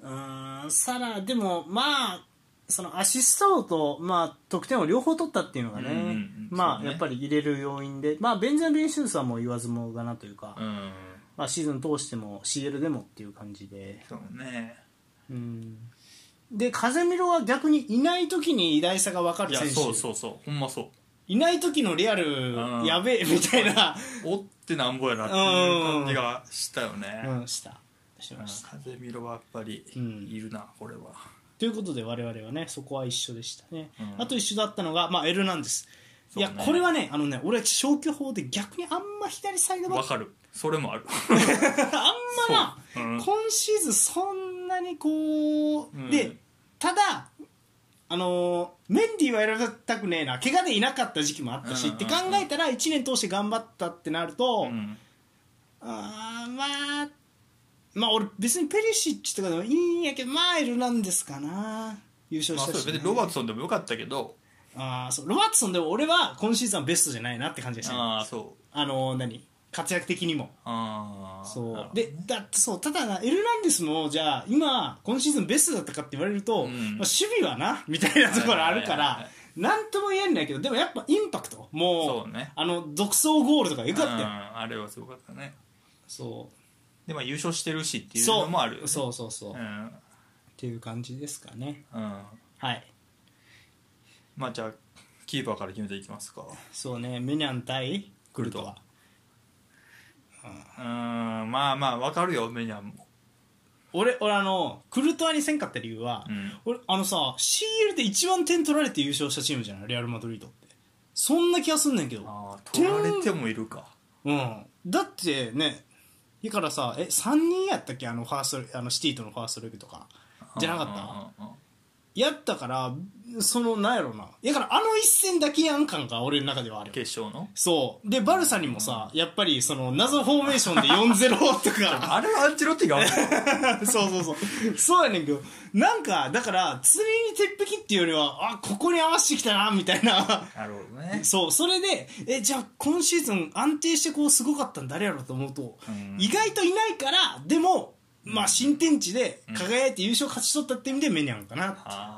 Speaker 1: うーんサラでもまあそのアシスト王と、まあ、得点を両方取ったっていうのがね、
Speaker 2: うんうん
Speaker 1: まあ、
Speaker 2: ね。
Speaker 1: やっぱり入れる要因で、まあ、ベンジャミン・シュースはもう言わずもがなというか、
Speaker 2: うん。
Speaker 1: まあ、シーズン通しても CL でもっていう感じで、
Speaker 2: そうね。
Speaker 1: うん、で風見ろは逆にいない時に偉大さが分かる選手。
Speaker 2: そうそうそう。ほんまそう。
Speaker 1: いない時のリアル
Speaker 2: うん。
Speaker 1: やべえみたいな、
Speaker 2: おってなんぼやなっていう感じがしたよね、
Speaker 1: うん、した。しました。
Speaker 2: 風見ろはやっぱり
Speaker 1: うん。
Speaker 2: いるな、これは
Speaker 1: ということで我々はねそこは一緒でしたね、
Speaker 2: うん。
Speaker 1: あと一緒だったのが、まあ、エルナンデス。いやこれはねあのね俺消去法で逆にあんま左サイドバック
Speaker 2: わかる。それもある。
Speaker 1: あんまな、
Speaker 2: そう。うん。
Speaker 1: 今シーズンそんなにこう、
Speaker 2: うん。
Speaker 1: でただあのーメンディーは選びたくねえな怪我でいなかった時期もあったし、
Speaker 2: うん
Speaker 1: って考えたら1年通して頑張ったってなると、
Speaker 2: うん。
Speaker 1: あーまあまあ俺別にペリシッチとかでもいいんやけどまあエルナンデスかな。優勝
Speaker 2: まあ
Speaker 1: したし、ね
Speaker 2: ロバートソンでもよかったけど。
Speaker 1: あーそうロバートソンでも俺は今シーズンはベストじゃないなって感じがした。ね
Speaker 2: ああそう。
Speaker 1: あのー何？活躍的にも。
Speaker 2: ああ
Speaker 1: そう。でだってそうただなエルナンデスもじゃあ今今シーズンベストだったかって言われると、
Speaker 2: うん。
Speaker 1: まあ、守備はなみたいなところあるからなんとも言えんないけどでもやっぱインパクト。も
Speaker 2: そうね。
Speaker 1: あの独走ゴールとかよかったよ、
Speaker 2: うんあれはすごかったね。
Speaker 1: そう
Speaker 2: でまあ優勝してるしっていう
Speaker 1: そう。
Speaker 2: のもあるよね。
Speaker 1: そうそうそう、っ
Speaker 2: うん。
Speaker 1: ていう感じですかね。
Speaker 2: うん。
Speaker 1: はい。
Speaker 2: まあじゃあキーパーから決めていきますか。
Speaker 1: そうね。メニャン対クルトワ
Speaker 2: うん。まあまあわかるよメニャンも。
Speaker 1: 俺俺あのクルトワにせんかった理由は、
Speaker 2: うん。
Speaker 1: 俺あのさ CL で一番点取られて優勝したチームじゃない？レアル・マドリードって。そんな気がすんねんけど。
Speaker 2: ああ取られてもいるか。
Speaker 1: うん。だってねだからさえ3人やったっけ？あのファーストあのシティとのファーストレグとか。じゃなかった
Speaker 2: た？
Speaker 1: やったからそのなんやろな。だからあの一戦だけやん感が俺の中ではある
Speaker 2: 決勝の？
Speaker 1: そう。でバルサにもさやっぱりその謎フォーメーションで4-0とか。
Speaker 2: あれはアンチロッティが
Speaker 1: そうそうそう。そうやねんけど。なんかだから釣りに鉄壁っていうよりはあここに合わせてきたなみたいな。
Speaker 2: なるほどね。
Speaker 1: そう。それでえじゃあ今シーズン安定してこうすごかったん誰やろうと思うと、
Speaker 2: うん。
Speaker 1: 意外といないからでも、まあ、新天地で輝いて優勝勝ち取ったって意味でメニャンかな、
Speaker 2: ああ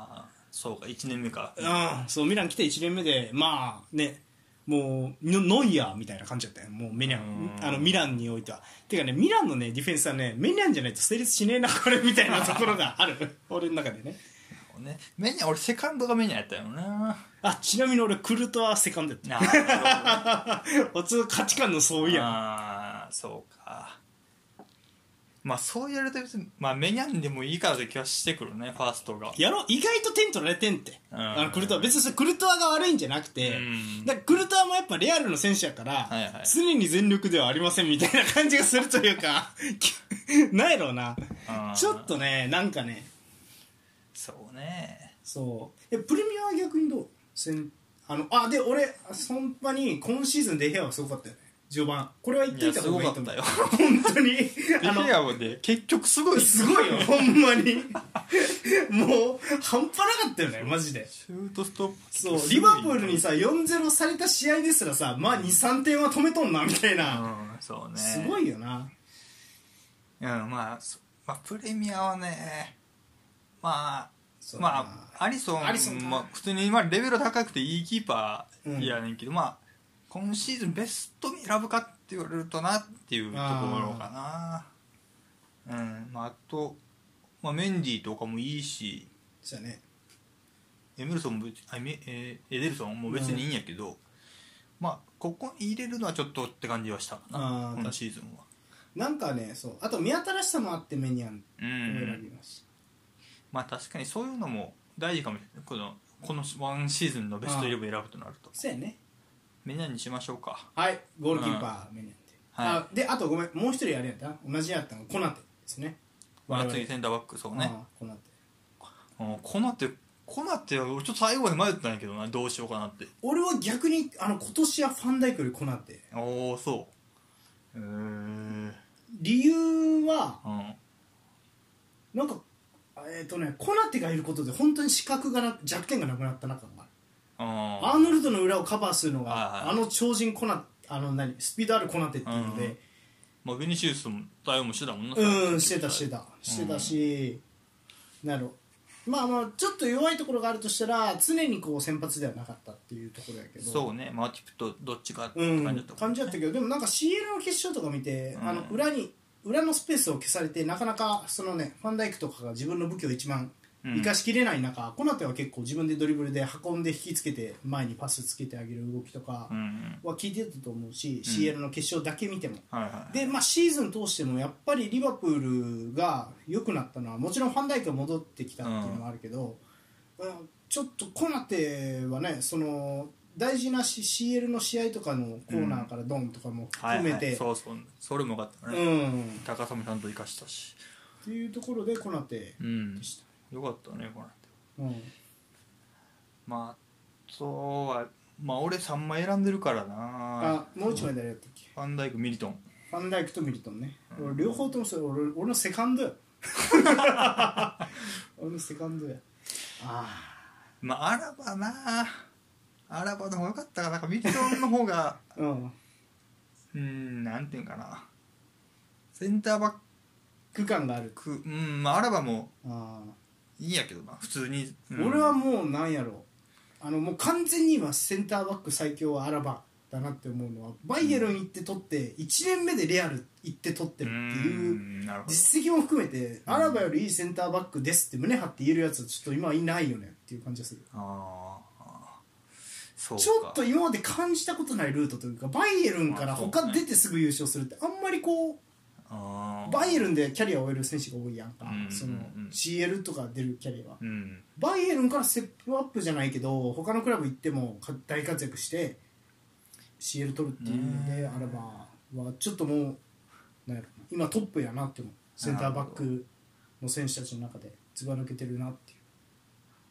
Speaker 2: そうか1年目か。
Speaker 1: うん、そうミラン来て1年目でまあねもうノノイヤーみたいな感じだったよ。もうメニャン
Speaker 2: うん。
Speaker 1: あのミランにおいては。てかねミランのねディフェンスはねメニャンじゃないと成立しねえな これみたいなところがある。俺の中でね。
Speaker 2: ね。メニャン俺セカンドがメニャンやったよな
Speaker 1: あちなみに俺クルトはセカンドやった。
Speaker 2: あ
Speaker 1: 普通価値観の相違やん。
Speaker 2: あーそうかまあそう言われると別に、まあ、メニャンでもいいからという気はしてくるねファーストが。
Speaker 1: やろ意外と点取られてんって、
Speaker 2: うん。
Speaker 1: あのクルトワ別にそれクルトワが悪いんじゃなくて、
Speaker 2: うん。
Speaker 1: だからクルトワもやっぱレアルの選手やから、
Speaker 2: はいはい。
Speaker 1: 常に全力ではありませんみたいな感じがするというか なんやろうな。
Speaker 2: あー
Speaker 1: ちょっとねなんかね。
Speaker 2: そうね。
Speaker 1: そう。えプレミアは逆にどう？せんあのあで俺そんなに今シーズンデヘアはすごかったよ。ね序盤これは言っといた方がいいと思う。
Speaker 2: いやす
Speaker 1: 本当に。
Speaker 2: デ
Speaker 1: あの
Speaker 2: ヘアもね結局すごい
Speaker 1: すごいよほんまに。もう半端なかったよねマジで。
Speaker 2: シュートストップ。
Speaker 1: そうリバプールにさ4-0された試合ですらさまあ23点は止めとんなみたいな、
Speaker 2: うんそうね。
Speaker 1: すごいよな。
Speaker 2: うんまあそまあプレミアはねまあまあアリソン
Speaker 1: アリソンか。
Speaker 2: まあ、普通にまあレベル高くていいキーパ
Speaker 1: うん
Speaker 2: ーやねんけど、まあ今シーズンベストに選ぶかって言われるとなっていうところかな。うんまああと、まあ、メンディーとかもいいし。
Speaker 1: そうやね。
Speaker 2: エメルソンも別あメえーエデルソンも別にいいんやけど、まあここに入れるのはちょっとって感じはしたか
Speaker 1: あ
Speaker 2: な
Speaker 1: ー
Speaker 2: 今シーズンは。
Speaker 1: なんかねそうあと目新しさもあってメニャン選
Speaker 2: ん。
Speaker 1: びまし
Speaker 2: まあ確かにそういうのも大事かもしれない。このこのワンシーズンのベストイレブン選ぶとなると。
Speaker 1: たそうやね
Speaker 2: みんなにしましょうか。
Speaker 1: はいゴールキーパーメニャンで、
Speaker 2: はい。
Speaker 1: あであとごめんもう一人あれやった？同じやったのコナテですね。
Speaker 2: まあ
Speaker 1: 我々。
Speaker 2: 次センターバックそうね。
Speaker 1: コナテ。
Speaker 2: うんコナテコナテは俺ちょっと最後まで迷ったんやけどなどうしようかなって。
Speaker 1: 俺は逆にあの今年はファンダイクよりコナテ。
Speaker 2: おおそう。へえうん
Speaker 1: 理由はなんかえっ、とねコナテがいることで本当に視覚がな弱点がなくなった中がある。
Speaker 2: あ
Speaker 1: アーノルドの裏をカバーするのが、あの超人コナあの何スピードあるコナテっていうので。
Speaker 2: まあベニシウスも対応もしてたもんな
Speaker 1: うん、してたしてた。してたし、なるまあまあちょっと弱いところがあるとしたら常にこう先発ではなかったっていうところやけど。
Speaker 2: そうね。マーティプとどっちかって
Speaker 1: うん
Speaker 2: 感じだったもん
Speaker 1: 感じだったけどでもなんか CL の決勝とか見て、
Speaker 2: うん。
Speaker 1: あの裏に裏のスペースを消されてなかなかそのねファンダイクとかが自分の武器を一番
Speaker 2: うん
Speaker 1: 生かしきれない中、コナテは結構自分でドリブルで運んで引きつけて前にパスつけてあげる動きとか
Speaker 2: うんうん。
Speaker 1: は効いてたと思うし、CL の決勝だけ見ても。
Speaker 2: はいはい
Speaker 1: でまあ、シーズン通してもやっぱりリバプールが良くなったのはもちろんファンダイクが戻ってきたっていうのもあるけど、うん。ちょっとコナテはねその大事な CL の試合とかのコーナーからドンとかも
Speaker 2: はい
Speaker 1: 含めて、
Speaker 2: はいそうそう。それもよかった
Speaker 1: う
Speaker 2: ね、
Speaker 1: ん、
Speaker 2: 高さもちゃんと生かしたし。
Speaker 1: っていうところでコナテ
Speaker 2: うん
Speaker 1: でした、
Speaker 2: よかったねこれ。
Speaker 1: うん。
Speaker 2: まあそうはまあ俺3枚選んでるからな。
Speaker 1: あもう一枚誰やったっけ？
Speaker 2: ファンダイクミリトン。
Speaker 1: ファンダイクとミリトンね、俺両方ともそれ俺俺のセカンドよ 俺のセカンドや。あ
Speaker 2: まあアラバな。アラバの方が良かったか。ななんかミリトンの方が
Speaker 1: あ うん。
Speaker 2: うんなんていうんかな。センターバッ
Speaker 1: ク感がある。
Speaker 2: うんまあアラバも
Speaker 1: ああ
Speaker 2: いいんやけどな。普通に、うん。
Speaker 1: 俺はもうなんやろ。あのもう完全に今センターバック最強はアラバだなって思うのはバイエルン行って取って1年目でレアル行って取ってるっていう
Speaker 2: うん。なるほど。
Speaker 1: 実績も含めてアラバよりいいセンターバックですって胸張って言えるやつはちょっと今はいないよねっていう感じがする。
Speaker 2: ああそうか。
Speaker 1: ちょっと今まで感じたことないルートというかバイエルンから
Speaker 2: まあそうね
Speaker 1: 他出てすぐ優勝するってあんまりこうバイエルンでキャリアを終える選手が多いやんか。
Speaker 2: うんうんうん。
Speaker 1: その CL とか出るキャリアは。
Speaker 2: うん。
Speaker 1: バイエルンからステップアップじゃないけど他のクラブ行ってもか大活躍して CL 取るっていうのであればはちょっともうなんやろ今トップやなって思う。センターバックの選手たちの中でずば抜けてるなっていう。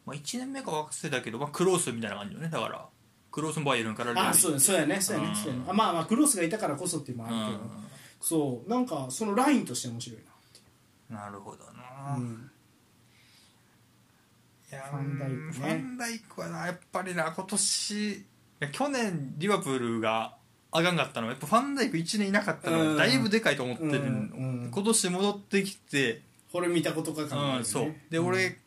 Speaker 2: まあ、1年目か忘れたけど、まあ、クロースみたいな感じよね。だからクロースもバイエルンから
Speaker 1: あそうやそうやねそうや
Speaker 2: うん。
Speaker 1: ねそうやね。あまあまあクロスがいたからこそっていうのもあるけどそうなんかそのラインとして面白い
Speaker 2: う。んなるほど
Speaker 1: な、うん、
Speaker 2: や
Speaker 1: ファンダイクね。
Speaker 2: ファンダイクはなやっぱりな今年いや去年リバプールがあかんかったのはやっぱファンダイク1年いなかったの
Speaker 1: うん。
Speaker 2: がだいぶでかいと思ってるの、
Speaker 1: うん。うん。
Speaker 2: 今年戻ってきて、
Speaker 1: これ見たことか感があるよね
Speaker 2: うん、そうで、俺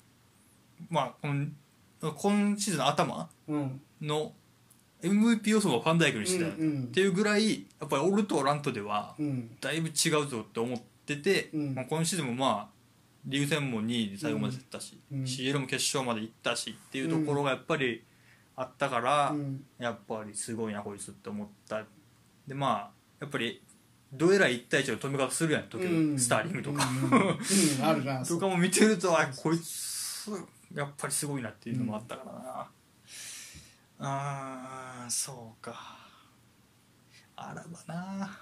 Speaker 2: まあこの今シーズンの頭
Speaker 1: うん。
Speaker 2: の MVP 予想はファンダイクにしてた、
Speaker 1: うんうん。
Speaker 2: っていうぐらいやっぱりオルとラントでは
Speaker 1: うん。
Speaker 2: だいぶ違うぞって思ってて、
Speaker 1: うん。
Speaker 2: まあ、今シーズンもまあリーグ戦も2位で最後まで行ったし、
Speaker 1: うん。
Speaker 2: CL も決勝まで行ったしっていうところがやっぱりあったから、
Speaker 1: うん。
Speaker 2: やっぱりすごいなこいつって思った。でまあやっぱりどえらい1対1の止め方するやん時々、
Speaker 1: うん。
Speaker 2: スターリングとか、
Speaker 1: うんうんうん。あるな
Speaker 2: とかも見てるとあこいつやっぱりすごいなっていうのもあったからな、あーそうか。あらばな。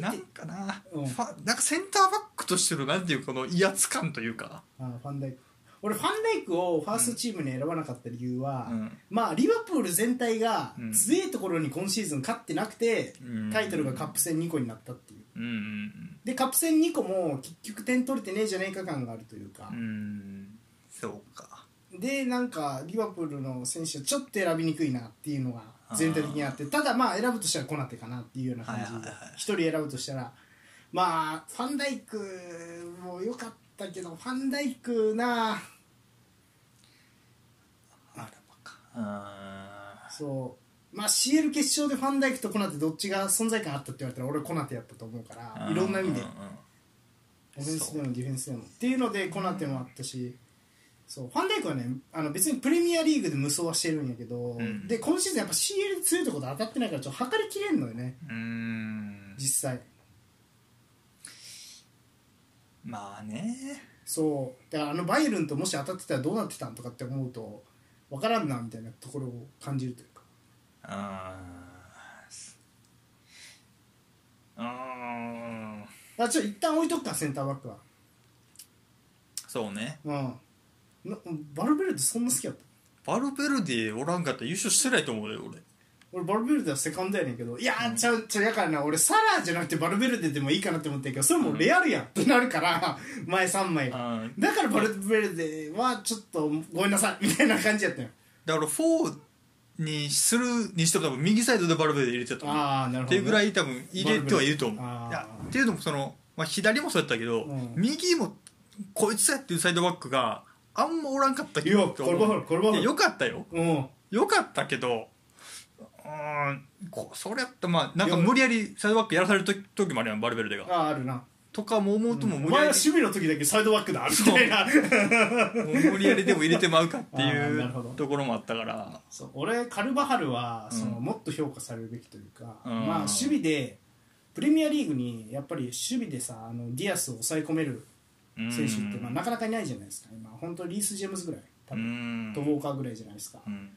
Speaker 2: な？んかな、
Speaker 1: うん。
Speaker 2: ファなんかセンターバックとしてのなんていうこの威圧感というか、
Speaker 1: あファンダイク。俺ファンダイクをファーストチームに選ばなかった理由は、
Speaker 2: うん。
Speaker 1: まあリバプール全体が
Speaker 2: うん。
Speaker 1: 強いところに今シーズン勝ってなくて、
Speaker 2: うん。
Speaker 1: タイトルがカップ戦2個になったっていう。
Speaker 2: うんうん
Speaker 1: でカップ戦2個も結局点取れてねえじゃねえか感があるというか。
Speaker 2: うん、うん。そうか
Speaker 1: でなんかリバプールの選手はちょっと選びにくいなっていうのが全体的にあってただまあ選ぶとしたらコナテかなっていうような感じ。一人選ぶとしたらまあファンダイクも良かったけどファンダイクな
Speaker 2: あらばか。あ
Speaker 1: そう。まあ CL 決勝でファンダイクとコナテどっちが存在感あったって言われたら俺はコナテやったと思うからいろんな意味で。オフェンスでもディフェンスでもっていうのでコナテもあったしそうファンダイクはねあの別にプレミアリーグで無双はしてるんやけど、
Speaker 2: ん。
Speaker 1: で今シーズンやっぱ CL で強いところと当たってないからちょっと測りきれんのよね。
Speaker 2: うーん。
Speaker 1: 実際。
Speaker 2: まあね。
Speaker 1: そう。だからあのバイエルンともし当たってたらどうなってたんとかって思うと分からんなみたいなところを感じるというか。
Speaker 2: あー。あー。
Speaker 1: あちょっと一旦置いとくかセンターバックは。
Speaker 2: そうね。
Speaker 1: うんなバルベルデそんな好きやった？
Speaker 2: バルベルデおらんかったら優勝してないと思うよ俺。
Speaker 1: 俺バルベルデはセカンドやねんけどいやーちゃうちゃうやからな俺サラーじゃなくてバルベルデでもいいかなって思ってんけどそれもうレアルやんってなるから前3枚が。
Speaker 2: あー
Speaker 1: だからバルベルデはちょっとごめんなさいみたいな感じやったよ。
Speaker 2: だから4にするにしても多分右サイドでバルベルデ入れてたと思う
Speaker 1: ああなるほど、
Speaker 2: っていうぐらい多分入れてはいると思う。いやっていうのもその、まあ、左もそうやったけど、
Speaker 1: うん。
Speaker 2: 右もこいつやっていうサイドバックがあんまおらんかったけど
Speaker 1: カルバハルカルバハル
Speaker 2: いやよかったよ。
Speaker 1: うん。
Speaker 2: よかったけどうーんこそれやったらまあなんか無理やりサイドバックやらされる時時もあるやんバルベルデが。
Speaker 1: ああるな。
Speaker 2: とかも思うとも
Speaker 1: お
Speaker 2: 無理やり、
Speaker 1: 前は守備の時だけサイドバックだみたいな。
Speaker 2: 無理やりでも入れてまうかっていうところもあったから。
Speaker 1: そう俺カルバハルはその、
Speaker 2: うん
Speaker 1: もっと評価されるべきというか、
Speaker 2: うん。
Speaker 1: まあ守備でプレミアリーグにやっぱり守備でさあのディアスを抑え込める選手って、まあ、なかなかいないじゃないですか。今本当リース・ジェームズぐらい。多
Speaker 2: う
Speaker 1: 分、
Speaker 2: ん
Speaker 1: とウォーカーぐらいじゃないですか、
Speaker 2: うん。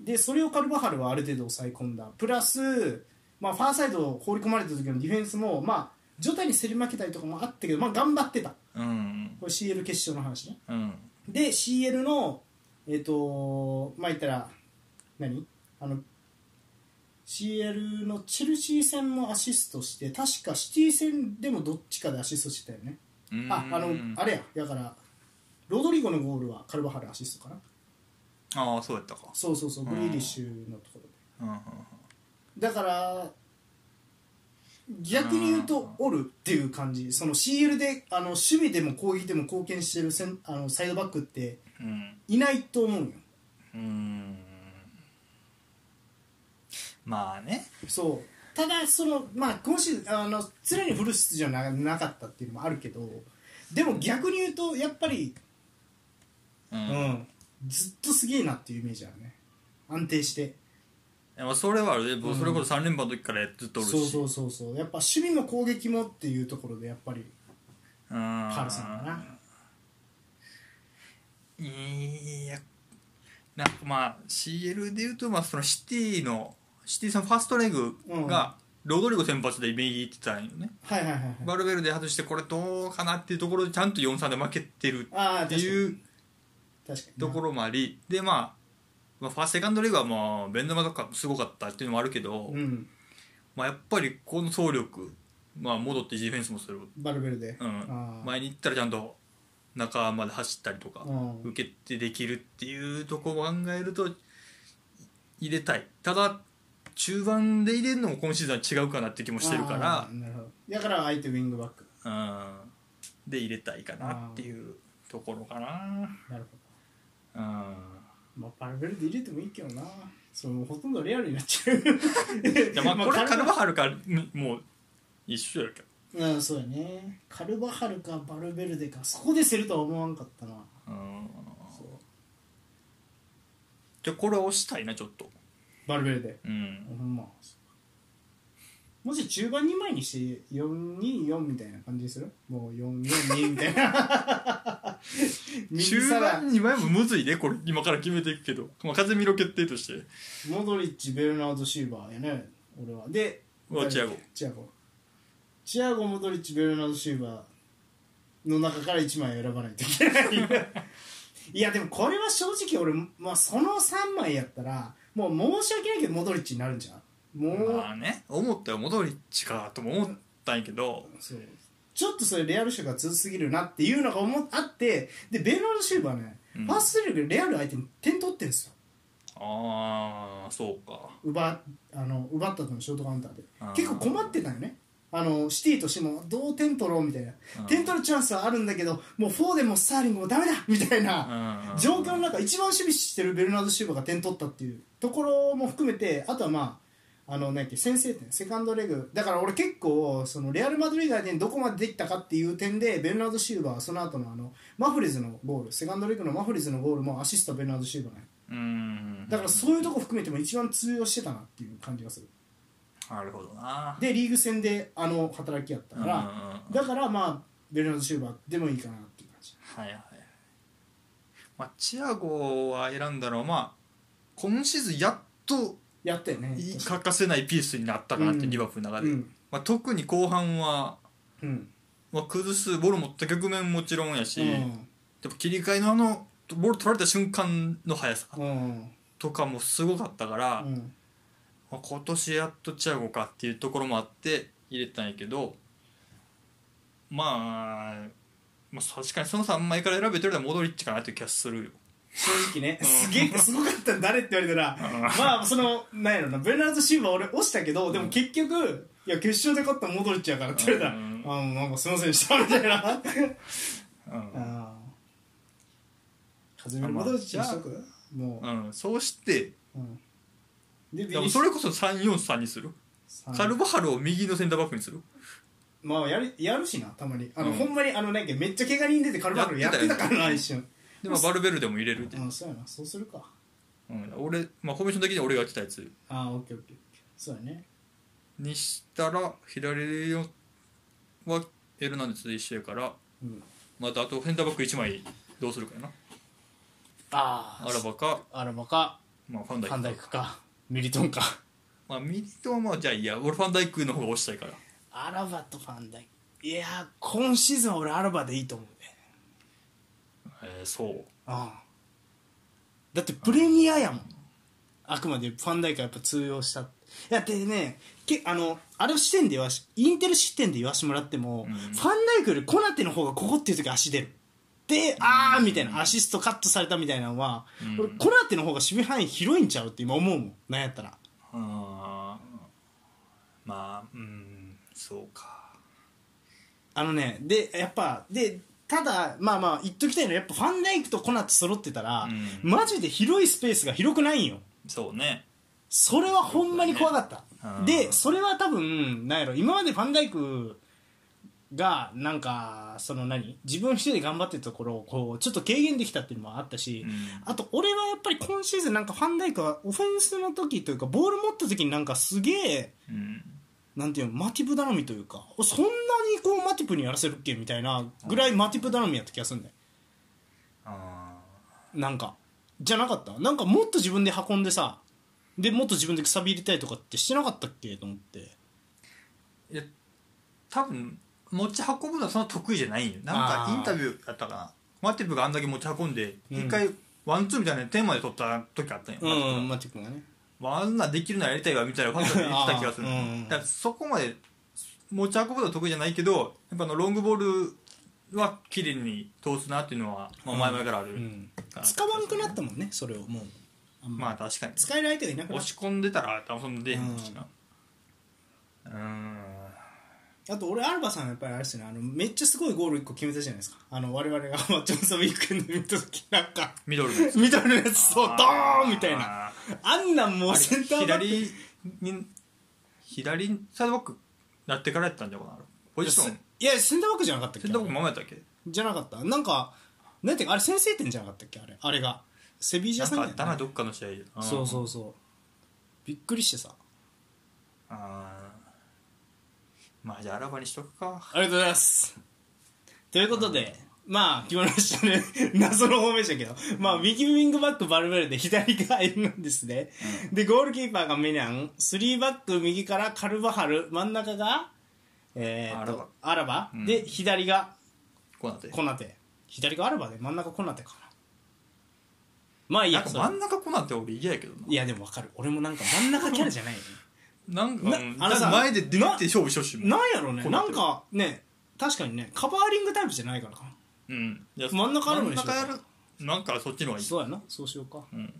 Speaker 1: でそれをカルバハルはある程度抑え込んだ。プラス、まあ、ファーサイドを放り込まれた時のディフェンスもまあ状態に競り負けたりとかもあったけど、まあ、頑張ってた。
Speaker 2: うん。
Speaker 1: これ CL 決勝の話ね。
Speaker 2: うん。
Speaker 1: で CL のえっ、とまあ言ったら何？あの CL のチェルシー戦もアシストして確かシティ戦でもどっちかでアシストしてたよね。
Speaker 2: うん
Speaker 1: ああのあれやだからロドリゴのゴールはカルバハルアシストかな。
Speaker 2: ああそうやったか。
Speaker 1: そうそうそうグリーリッシュのところで。
Speaker 2: うんうん
Speaker 1: だから逆に言うとおるっていう感じ。その CL であの守備でも攻撃でも貢献してるセンあのサイドバックって
Speaker 2: うん。
Speaker 1: いないと思うよ。
Speaker 2: うん。まあね。
Speaker 1: そうただそのまあ今シーズンあの常にフル出場ななかったっていうのもあるけどでも逆に言うとやっぱり、
Speaker 2: う
Speaker 1: うん。ん、ずっとすげえなっていうイメージあるね。安定して。
Speaker 2: いやまあそれはある。で、もうそれこそ3連覇の時からずっとおるし。
Speaker 1: そうそうそうそう。やっぱ守備も攻撃もっていうところでやっぱり
Speaker 2: うん。
Speaker 1: カールさんかな。い
Speaker 2: やなんかまあ CL でいうとまあそのシティのシティさんファーストレグがロドリゴ先発で右ってたんよね、
Speaker 1: はいはいはいはい。
Speaker 2: バルベルで外してこれどうかなっていうところでちゃんと4-3で負けてるって
Speaker 1: 確かに
Speaker 2: いう
Speaker 1: 確かに。
Speaker 2: ところもあり。でまあまあファーストセカンドレグはまあベンドマとかすごかったっていうのもあるけど、
Speaker 1: うん。
Speaker 2: まあ、やっぱりこの走力、まあ、戻ってディフェンスもする、
Speaker 1: バルベルで、
Speaker 2: うん。前に行ったらちゃんと中まで走ったりとか、
Speaker 1: うん。
Speaker 2: 受けてできるっていうところを考えると入れたい。ただ中盤で入れるのも今シーズンは違うかなって気もしてるから。
Speaker 1: あーなるほど。だから相手ウィングバック。
Speaker 2: うん。で入れたいかなっていうところかな。
Speaker 1: なるほ
Speaker 2: うん。
Speaker 1: どまあバルベルで入れてもいいけどな。そのほとんどレアルになっちゃう。
Speaker 2: いやまあこれはカルバ
Speaker 1: ハ
Speaker 2: ハルかうんもう一緒やけど。
Speaker 1: うんそうやね。カルバハルかバルベルデか。そこで競るとは思わんかったな。
Speaker 2: うん。じゃあこれは押したいなちょっと
Speaker 1: バルベルデ。
Speaker 2: うん。
Speaker 1: ほんま。もし中盤2枚にして424みたいな感じにする？もう442みたいな。右
Speaker 2: 中盤2枚もむずいねこれ。今から決めていくけど、まあ、風見ろ決定として。
Speaker 1: モドリッチベルナード・シーバーやね。俺は。で
Speaker 2: うわチアゴ。
Speaker 1: チアゴ。チアゴモドリッチベルナード・シーバーの中から1枚選ばないといけない。いやでもこれは正直俺、まあ、その3枚やったらもう申し訳ないけどモドリッチになるんじゃん？もう、
Speaker 2: まあね思ったよモドリッチかとも思ったんやけど。
Speaker 1: そう。ちょっとそれレアル色が強すぎるなっていうのが思っあってでベルナード・シーバーね、
Speaker 2: うん。
Speaker 1: ファーストリーグでレアル相手に点取ってるんですよ。
Speaker 2: ああそうか。
Speaker 1: 奪あの奪ったとのショートカウンターで。
Speaker 2: あー。
Speaker 1: 結構困ってたよねあのシティとしてもどう点取ろうみたいな。
Speaker 2: うん。
Speaker 1: 点取るチャンスはあるんだけどもうフォーデンもスターリングもダメだ みたいな。
Speaker 2: うん。
Speaker 1: 状況の中一番守備してるベルナード・シューバーが点取ったっていうところも含めてあとはまああの何やっけ先制点セカンドレグ。だから俺結構そのレアル・マドリード相手にどこまでできたかっていう点でベルナード・シューバーはその後のあのマフリーズのゴールセカンドレグのマフリーズのゴールもアシストベルナード・シューバーね。
Speaker 2: うん。
Speaker 1: だからそういうとこ含めても一番通用してたなっていう感じがする
Speaker 2: なるほどな。
Speaker 1: でリーグ戦であの働きやったから、だからまあベルナード・シューバーでもいいかなっていう感じ。
Speaker 2: はいはいまあチアゴは選んだのはまあ今シーズンやっと
Speaker 1: やったよね。
Speaker 2: い欠かせないピースになったかなって、
Speaker 1: うん。
Speaker 2: リバプールの中で、
Speaker 1: うん。
Speaker 2: まあ、特に後半は、
Speaker 1: うん。
Speaker 2: まあ、崩すボール持った局面もちろんやし、
Speaker 1: うん。
Speaker 2: でも切り替えのあのボール取られた瞬間の速さ
Speaker 1: うん。
Speaker 2: とかもすごかったから、
Speaker 1: うん
Speaker 2: まあ、今年やっとチアゴかっていうところもあって入れたんやけどまあ、まあ確かにその3枚から選べてるのはモドリッチかなっていう気がするよ。
Speaker 1: 正直ねすげえすごかった誰って言われたらまあそのなんやろなベルナード・シーバー俺押したけどでも結局いや決勝で勝ったモドリッチやからって言われたら
Speaker 2: うん。
Speaker 1: あなんかすいませんでしたみたいな。
Speaker 2: うん。
Speaker 1: あカズミロ・モドリッチにしとくも
Speaker 2: う。ん、そうして
Speaker 1: う、うん、で
Speaker 2: でもそれこそ343にする？
Speaker 1: さ
Speaker 2: カルバハルを右のセンターバックにする？
Speaker 1: まあやるやるしなたまに。あの、
Speaker 2: うん。
Speaker 1: ほんまにあのなんかめっちゃ怪我人出てカルバハルやってたからな一瞬
Speaker 2: でもバルベルデも入れるって、
Speaker 1: うんそうやな。そうするか。
Speaker 2: うん、俺、まあ、コミッション的には俺がやってたやつ。
Speaker 1: ああオッケーオッケーオッケー。そうやね。
Speaker 2: にしたら左のはエルナンデスで一緒やから
Speaker 1: うん。
Speaker 2: またあとセンターバック1枚どうするかやな。
Speaker 1: あ
Speaker 2: アラバか、
Speaker 1: アラバか
Speaker 2: まあ、ファンダイク
Speaker 1: ファンダイクかミリトンか。
Speaker 2: まあ、ミリトンはじゃあいいや俺ファンダイクの方が押したいから。
Speaker 1: アラバとファンダイク。いやー今シーズンは俺アラバでいいと思うね。
Speaker 2: えー、そう。
Speaker 1: ああだってプレミアやもん。あくまでファンダイクがやっぱ通用した。いやでねけあのあれを視点で言わしインテル視点で言わしてもらっても、
Speaker 2: うん。
Speaker 1: ファンダイクよりコナテの方がここっていう時足出るであーみたいなアシストカットされたみたいなのは、コナテの方が守備範囲広いんちゃうって今思うもんなんやったら。
Speaker 2: あーまあうんそうか。
Speaker 1: あのねでやっぱでただまあまあ言っときたいのはやっぱファンダイクとコナテ揃ってたら、
Speaker 2: うん。
Speaker 1: マジで広いスペースが広くないんよ。
Speaker 2: そうね。
Speaker 1: それはほんまに怖かった、
Speaker 2: うん
Speaker 1: でそれは多分なんやろ今までファンダイクがなんかその何自分一人で頑張ってたところをこうちょっと軽減できたっていうのもあったし、
Speaker 2: うん。
Speaker 1: あと俺はやっぱり今シーズンなんかファンダイクはオフェンスの時というかボール持った時になんかすげえ
Speaker 2: うん。
Speaker 1: なんていうのマティプ頼みというかそんなにこうマティプにやらせるっけみたいなぐらいマティプ頼みやった気がするんだよ。
Speaker 2: あ
Speaker 1: なんかじゃなかった？なんかもっと自分で運んでさでもっと自分でくさび入れたりとかってしてなかったっけ？と思って。
Speaker 2: ーいや多分持ち運ぶのはそんな得意じゃないんよなんかインタビューやったかな。マティブがあんだけ持ち運んで
Speaker 1: うん。
Speaker 2: 一回ワンツーみたいな点まで取った時あったんよ、
Speaker 1: うんマティプがね。
Speaker 2: あんなできるのやりたいわみたいな感じで言ってた気がする
Speaker 1: うん
Speaker 2: だからそこまで持ち運ぶのは得意じゃないけどやっぱあのロングボールは綺麗に通すなっていうのは、まあ、前々からある、
Speaker 1: うん使わんくなったもんねそれをもうま
Speaker 2: まあ確かに。
Speaker 1: 使える相手がいなくなっ
Speaker 2: 押し込んでたら多分そんな出へんしな。うん。
Speaker 1: たあと俺アルバさんはやっぱりあれですね。あのめっちゃすごいゴール1個決めたじゃないですか。あの我々がまあジョンソンウィークエンド見た時なんか。
Speaker 2: ミドルのやつ。
Speaker 1: ミドルのやつそうドーンみたいな。
Speaker 2: あ
Speaker 1: あんなんもう
Speaker 2: ー
Speaker 1: センターバック。
Speaker 2: 左に左サイドバックなってからやったんじゃうかな。ポジション。
Speaker 1: いやセンターバックじゃなかったっけ？
Speaker 2: センターバックままやったっけ？
Speaker 1: じゃなかった。なんかなんていうかあれ先制点じゃなかったっけ？あれあれが。セビージャ
Speaker 2: なん
Speaker 1: 戦だよね。
Speaker 2: かあったなどっかの試合。で
Speaker 1: そうそうそう。びっくりしてさ。
Speaker 2: あーまあじゃあアラバにしとくか。
Speaker 1: ありがとうございます。ということでまあ決まりましたね謎の方面でしたけどまあ右ウィングバックバルベルで左がエルナンデスで、でゴールキーパーがメニャン。3バック右からカルバハル。真ん中がえー、とアラバ、
Speaker 2: うん。
Speaker 1: で左が
Speaker 2: こうなって
Speaker 1: コナテ。左がアラバで真ん中コナテかな。まあいい
Speaker 2: なんか
Speaker 1: やそれ。
Speaker 2: 真ん中こうなって俺嫌やけどな。い
Speaker 1: やでも分かる。俺もなんか真ん中キャラじゃないよね
Speaker 2: なんか
Speaker 1: な
Speaker 2: うん
Speaker 1: あのさ
Speaker 2: 前で出て勝負してほしいもん
Speaker 1: なんやろうね
Speaker 2: うなってる
Speaker 1: んかね確かにねカバーリングタイプじゃないからか。な
Speaker 2: うん。いや
Speaker 1: 真ん中あるのにしようか
Speaker 2: 真ん中やるなんかそっちの方がいい。
Speaker 1: そうやなそうしようか。
Speaker 2: うん。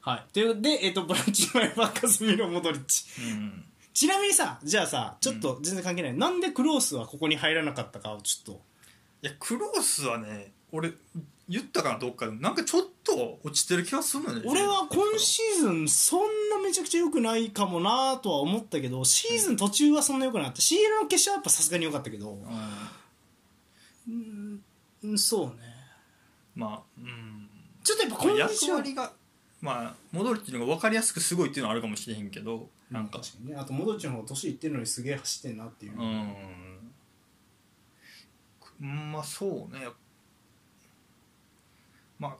Speaker 1: はい。というで、えっとブランチ前バッカスミロモドリッチ。
Speaker 2: うん。
Speaker 1: ちなみにさじゃあさちょっと全然関係ない、なんでクロースはここに入らなかったかをちょっと。
Speaker 2: いやクロースはね俺言ったかなどっかで。なんかちょっと落ちてる気がするのね
Speaker 1: 俺は今シーズンそんなめちゃくちゃ良くないかもなとは思ったけどシーズン途中はそんな良くなかった。CL の決勝はやっぱさすがに良かったけど。
Speaker 2: うん。
Speaker 1: うんそうね。
Speaker 2: まあうん
Speaker 1: ちょっとやっぱコンディション。
Speaker 2: 役割がまあモドリッチの方が分かりやすくすごいっていうのはあるかもしれへんけどなんか。
Speaker 1: 確かにね。あとモドリッチの方が年いってるのにすげえ走ってんなっていう、
Speaker 2: うん。まあそうね。まあ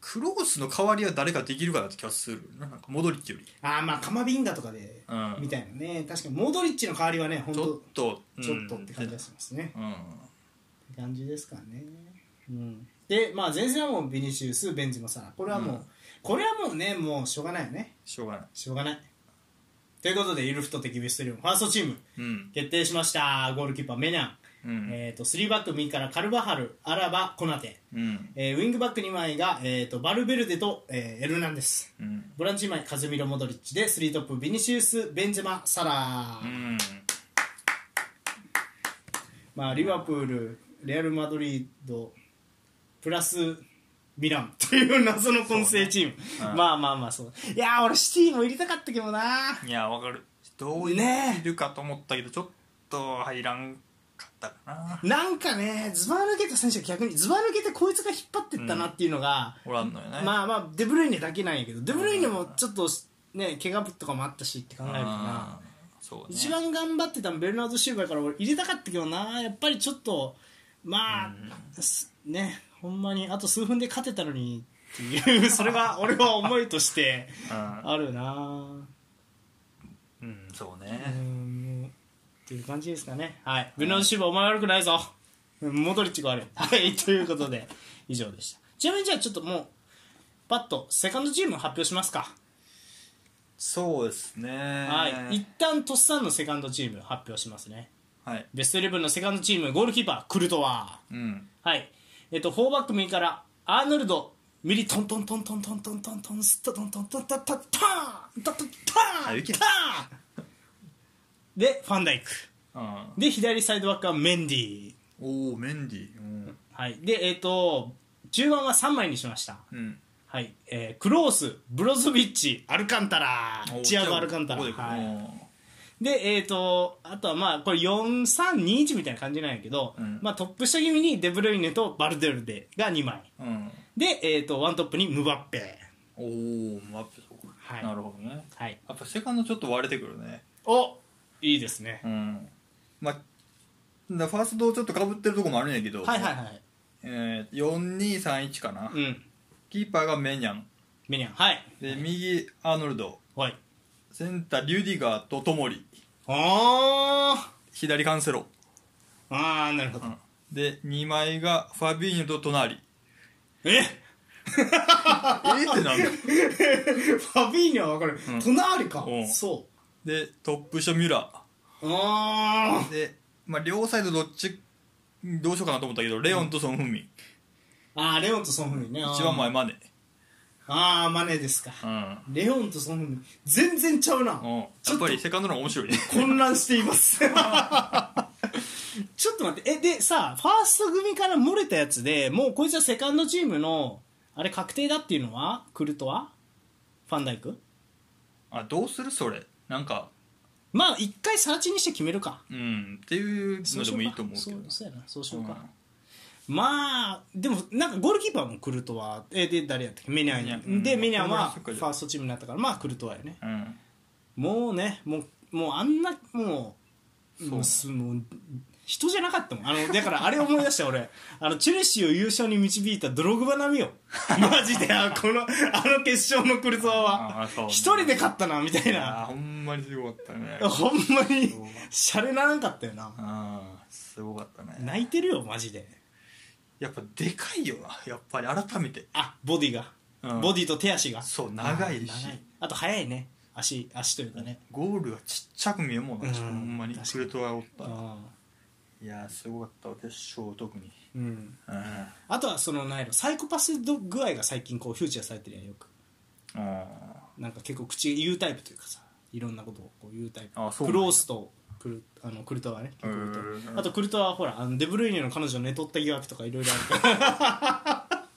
Speaker 2: クロースの代わりは誰かできるかなって気がするななんかモドリッチより。
Speaker 1: ああまあカマビンガとかで、
Speaker 2: うん。
Speaker 1: みたいなね。確かにモドリッチの代わりはね本
Speaker 2: ちょっ
Speaker 1: 当
Speaker 2: と
Speaker 1: ちょっとって感じがしますね、
Speaker 2: うん。
Speaker 1: って感じですかね、うん、でまあ前線はもうビニシウスベンゼマサラ。これはもう、
Speaker 2: うん。
Speaker 1: これはもうねもうしょうがないよね。
Speaker 2: しょうがない。
Speaker 1: しょうがない。ということでイルフト的ベストリオンファーストチーム
Speaker 2: うん。
Speaker 1: 決定しました。ゴールキーパーメニャン、
Speaker 2: うん。
Speaker 1: えー、と3バック右からカルバハルアラバコナテ、
Speaker 2: うん。
Speaker 1: えーウィングバック2枚が、えー、とバルベルデと、えーエルナンデス。
Speaker 2: うん。
Speaker 1: ボランチ2枚カズミロ・モドリッチで3トップビニシウスベンゼマサラー、
Speaker 2: うん。
Speaker 1: まあ、リバプールレアル・マドリードプラスミラン。という謎の混成チーム、
Speaker 2: うん。
Speaker 1: まあまあまあそう。いやー俺シティも入れたかったけどない
Speaker 2: やわかる。どうい
Speaker 1: ね
Speaker 2: るかと思ったけどちょっと入らんかったかな。
Speaker 1: なんかねズバ抜けた選手が逆にズバ抜けてこいつが引っ張ってったなっていうのが、
Speaker 2: おらんのよね。
Speaker 1: まあまあデブルイネだけなんやけどデブルイネもちょっとね怪我とかもあったしって考えるとな
Speaker 2: ね。
Speaker 1: 一番頑張ってたのベルナード・シューバーから俺入れたかったけどな。やっぱりちょっとまあ、すねほんまにあと数分で勝てたのにっていう それが俺は思いとしてあるな。
Speaker 2: うん、うん、そう
Speaker 1: う
Speaker 2: ね、
Speaker 1: んっていう感じですかね。はい。ベルナシューバーお前悪くないぞ。モドリッチが悪い はいということで以上でした。ちなみにじゃあちょっともうパッとセカンドチーム発表しますか。
Speaker 2: そうですね。
Speaker 1: はい。一旦トッサンのセカンドチーム発表しますね。
Speaker 2: はい。
Speaker 1: ベストイレブンのセカンドチームゴールキーパークルトワ
Speaker 2: うん。
Speaker 1: はい。えっと4バック右からアーノルドミリトントントントントントントントンストトントントントントントントントン
Speaker 2: あいけ
Speaker 1: タンでファンダイク。
Speaker 2: うん。
Speaker 1: で左サイドバックはメンディ
Speaker 2: おおメンディうん。
Speaker 1: はい。でえっと中盤は3枚にしました。
Speaker 2: うん。
Speaker 1: はい、えークロースブロゾビッチアルカンタラ
Speaker 2: お
Speaker 1: チアゴ・アルカンタラ
Speaker 2: ここで
Speaker 1: はい。
Speaker 2: お
Speaker 1: で、えー、とあとはまあこれ4321みたいな感じなんやけど、
Speaker 2: うん。
Speaker 1: まあ、トップ下気味にデブルイネとバルデルデが2枚。
Speaker 2: うん。
Speaker 1: で、えー、とワントップにムバッペ。
Speaker 2: おおマップそうか
Speaker 1: はい。
Speaker 2: なるほどね。
Speaker 1: はい。
Speaker 2: やっぱセカンドちょっと割れてくるね。
Speaker 1: おいいですね。
Speaker 2: うん。まあだファーストちょっとかぶってるとこもあるんやけど
Speaker 1: はいはいはい。
Speaker 2: えー、4231かな、
Speaker 1: うん。
Speaker 2: キーパーがメニャン。
Speaker 1: メニャン。はい。
Speaker 2: で右アーノルド。
Speaker 1: はい。
Speaker 2: センターリュディガーとトモリ。
Speaker 1: あ
Speaker 2: 左カンセロ、
Speaker 1: ーあーなるほど、
Speaker 2: で2枚がファビーニョと隣
Speaker 1: え？
Speaker 2: えー、ってなんだ
Speaker 1: ファビーニョは分かる、
Speaker 2: うん。
Speaker 1: 隣か、
Speaker 2: うん。
Speaker 1: そ
Speaker 2: でトップ下ミュラ
Speaker 1: うあ
Speaker 2: ー。で、まあ、両サイドどっちどうしようかなと思ったけどレオンとソン・フンミ。ン、
Speaker 1: ーあーレオンとソン・フンミンね
Speaker 2: 一番前マネ。
Speaker 1: ああマネですか。
Speaker 2: うん、
Speaker 1: レオンとソン・フンミ。ン全然ちゃうな、
Speaker 2: うん、や
Speaker 1: ちょっ
Speaker 2: ぱりセカンドの方が面白いね。
Speaker 1: 混乱しています。ちょっと待って。えでさファースト組から漏れたやつでもうこいつはセカンドチームのあれ確定だっていうのは？クルトは？ファンダイク？
Speaker 2: あどうするそれなんか
Speaker 1: まあ一回サーチにして決めるか。
Speaker 2: うんっていうのでもいいと思うけど
Speaker 1: そうやなそうしようか、まあでもなんかゴールキーパーもクルトワえで誰やったっけ？メニャン。や
Speaker 2: メニャン。
Speaker 1: でメニャンはファーストチームになったからまあクルトワやね。
Speaker 2: うん、うん。
Speaker 1: もうねもうもうあんなもう
Speaker 2: そう。
Speaker 1: もうすもう人じゃなかったもん。あのだからあれ思い出した俺。あのチェルシーを優勝に導いたドログバ並みよ。マジで。あこのあの決勝のクルトワは。一人で勝ったなみたい
Speaker 2: あ
Speaker 1: な
Speaker 2: ほんまにすごかったね。
Speaker 1: ほんまに。シャレならんかったよな。
Speaker 2: あすごかったね。
Speaker 1: 泣いてるよマジで。
Speaker 2: やっぱでかいよなやっぱり。改めて。
Speaker 1: あボディが、
Speaker 2: うん。
Speaker 1: ボディと手足が。
Speaker 2: そう長いし。
Speaker 1: あと速いね。足足というかね。
Speaker 2: ゴールがちっちゃく見えるもんな、
Speaker 1: うん。
Speaker 2: ほんまに。クルトワおったいやすごかったわ決勝特に。
Speaker 1: うん。
Speaker 2: うん。
Speaker 1: あとはそのなんやろサイコパス具合が最近こうフューチャーされてるやんよく。
Speaker 2: あ
Speaker 1: なんか結構口言うタイプというかさいろんなことをこう言うタイプ。
Speaker 2: あそうなんや。
Speaker 1: クロースとクルあのクルトワね。結構言うタイプ
Speaker 2: うん
Speaker 1: あとクルトワはほらあのデブルイネの彼女寝取った疑惑とかいろいろあるから。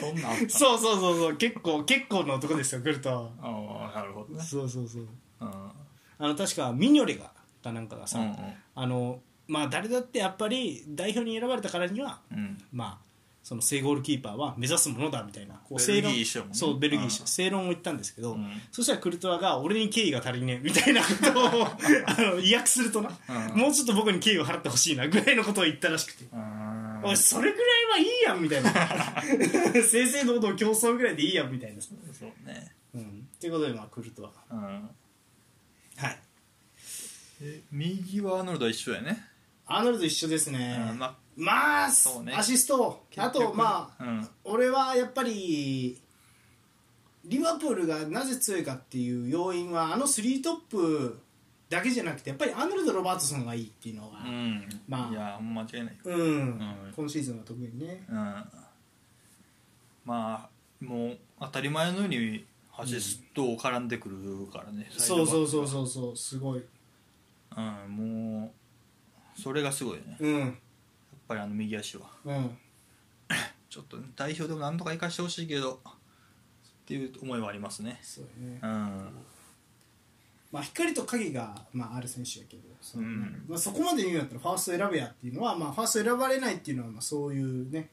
Speaker 2: そんなんあった？
Speaker 1: そうそうそうそう。結構結構な男ですよクルトワは。
Speaker 2: ああなるほどね。
Speaker 1: そうそうそう。
Speaker 2: うん。
Speaker 1: あの確かミニョレがかなんかがさ、
Speaker 2: うん。
Speaker 1: あのまあ誰だってやっぱり代表に選ばれたからには
Speaker 2: うん。
Speaker 1: まあその正ゴールキーパーは目指すものだみたいなこう
Speaker 2: ベルギー一緒やもんね。
Speaker 1: そうベルギー正論を言ったんですけど、
Speaker 2: うん。
Speaker 1: そしたらクルトワが俺に敬意が足りねえみたいなことを あの意訳するとな、
Speaker 2: うん。
Speaker 1: もうちょっと僕に敬意を払ってほしいなぐらいのことを言ったらしくて、
Speaker 2: うん。
Speaker 1: おいそれぐらいはいいやんみたいな。正々堂々競争ぐらいでいいやんみたいな、
Speaker 2: そうね。
Speaker 1: うん、っていうことでまあクルトワ。
Speaker 2: うん。
Speaker 1: はい。
Speaker 2: え右はアーノルドは一緒やね
Speaker 1: アーノルド一緒ですね、
Speaker 2: うんま
Speaker 1: まあ、
Speaker 2: そうね。
Speaker 1: アシスト。あとまあ、
Speaker 2: うん。
Speaker 1: 俺はやっぱりリバプールがなぜ強いかっていう要因はあの3トップだけじゃなくてやっぱりアーノルド・ロバートソンがいいっていうのが
Speaker 2: うん。
Speaker 1: まあ。
Speaker 2: いや間違いない。よ
Speaker 1: うん、
Speaker 2: ん。
Speaker 1: 今シーズンは特にね。
Speaker 2: うん。まあもう当たり前のようにアシストを絡んでくるからね、
Speaker 1: そうそうそう
Speaker 2: う、
Speaker 1: そうそう。すごい。
Speaker 2: うん、もうそれがすごいね。
Speaker 1: うん。
Speaker 2: やっぱりあの右足は。
Speaker 1: うん。
Speaker 2: ちょっと代表でもなんとか生かしてほしいけどっていう思いはありますね。
Speaker 1: そうよね。
Speaker 2: うん。
Speaker 1: まあ光と影が、まあ、ある選手やけどそ,、
Speaker 2: うん。
Speaker 1: まあ、そこまで言うんやったらファースト選べやっていうのは、まあ、ファースト選ばれないっていうのはまあそういうね。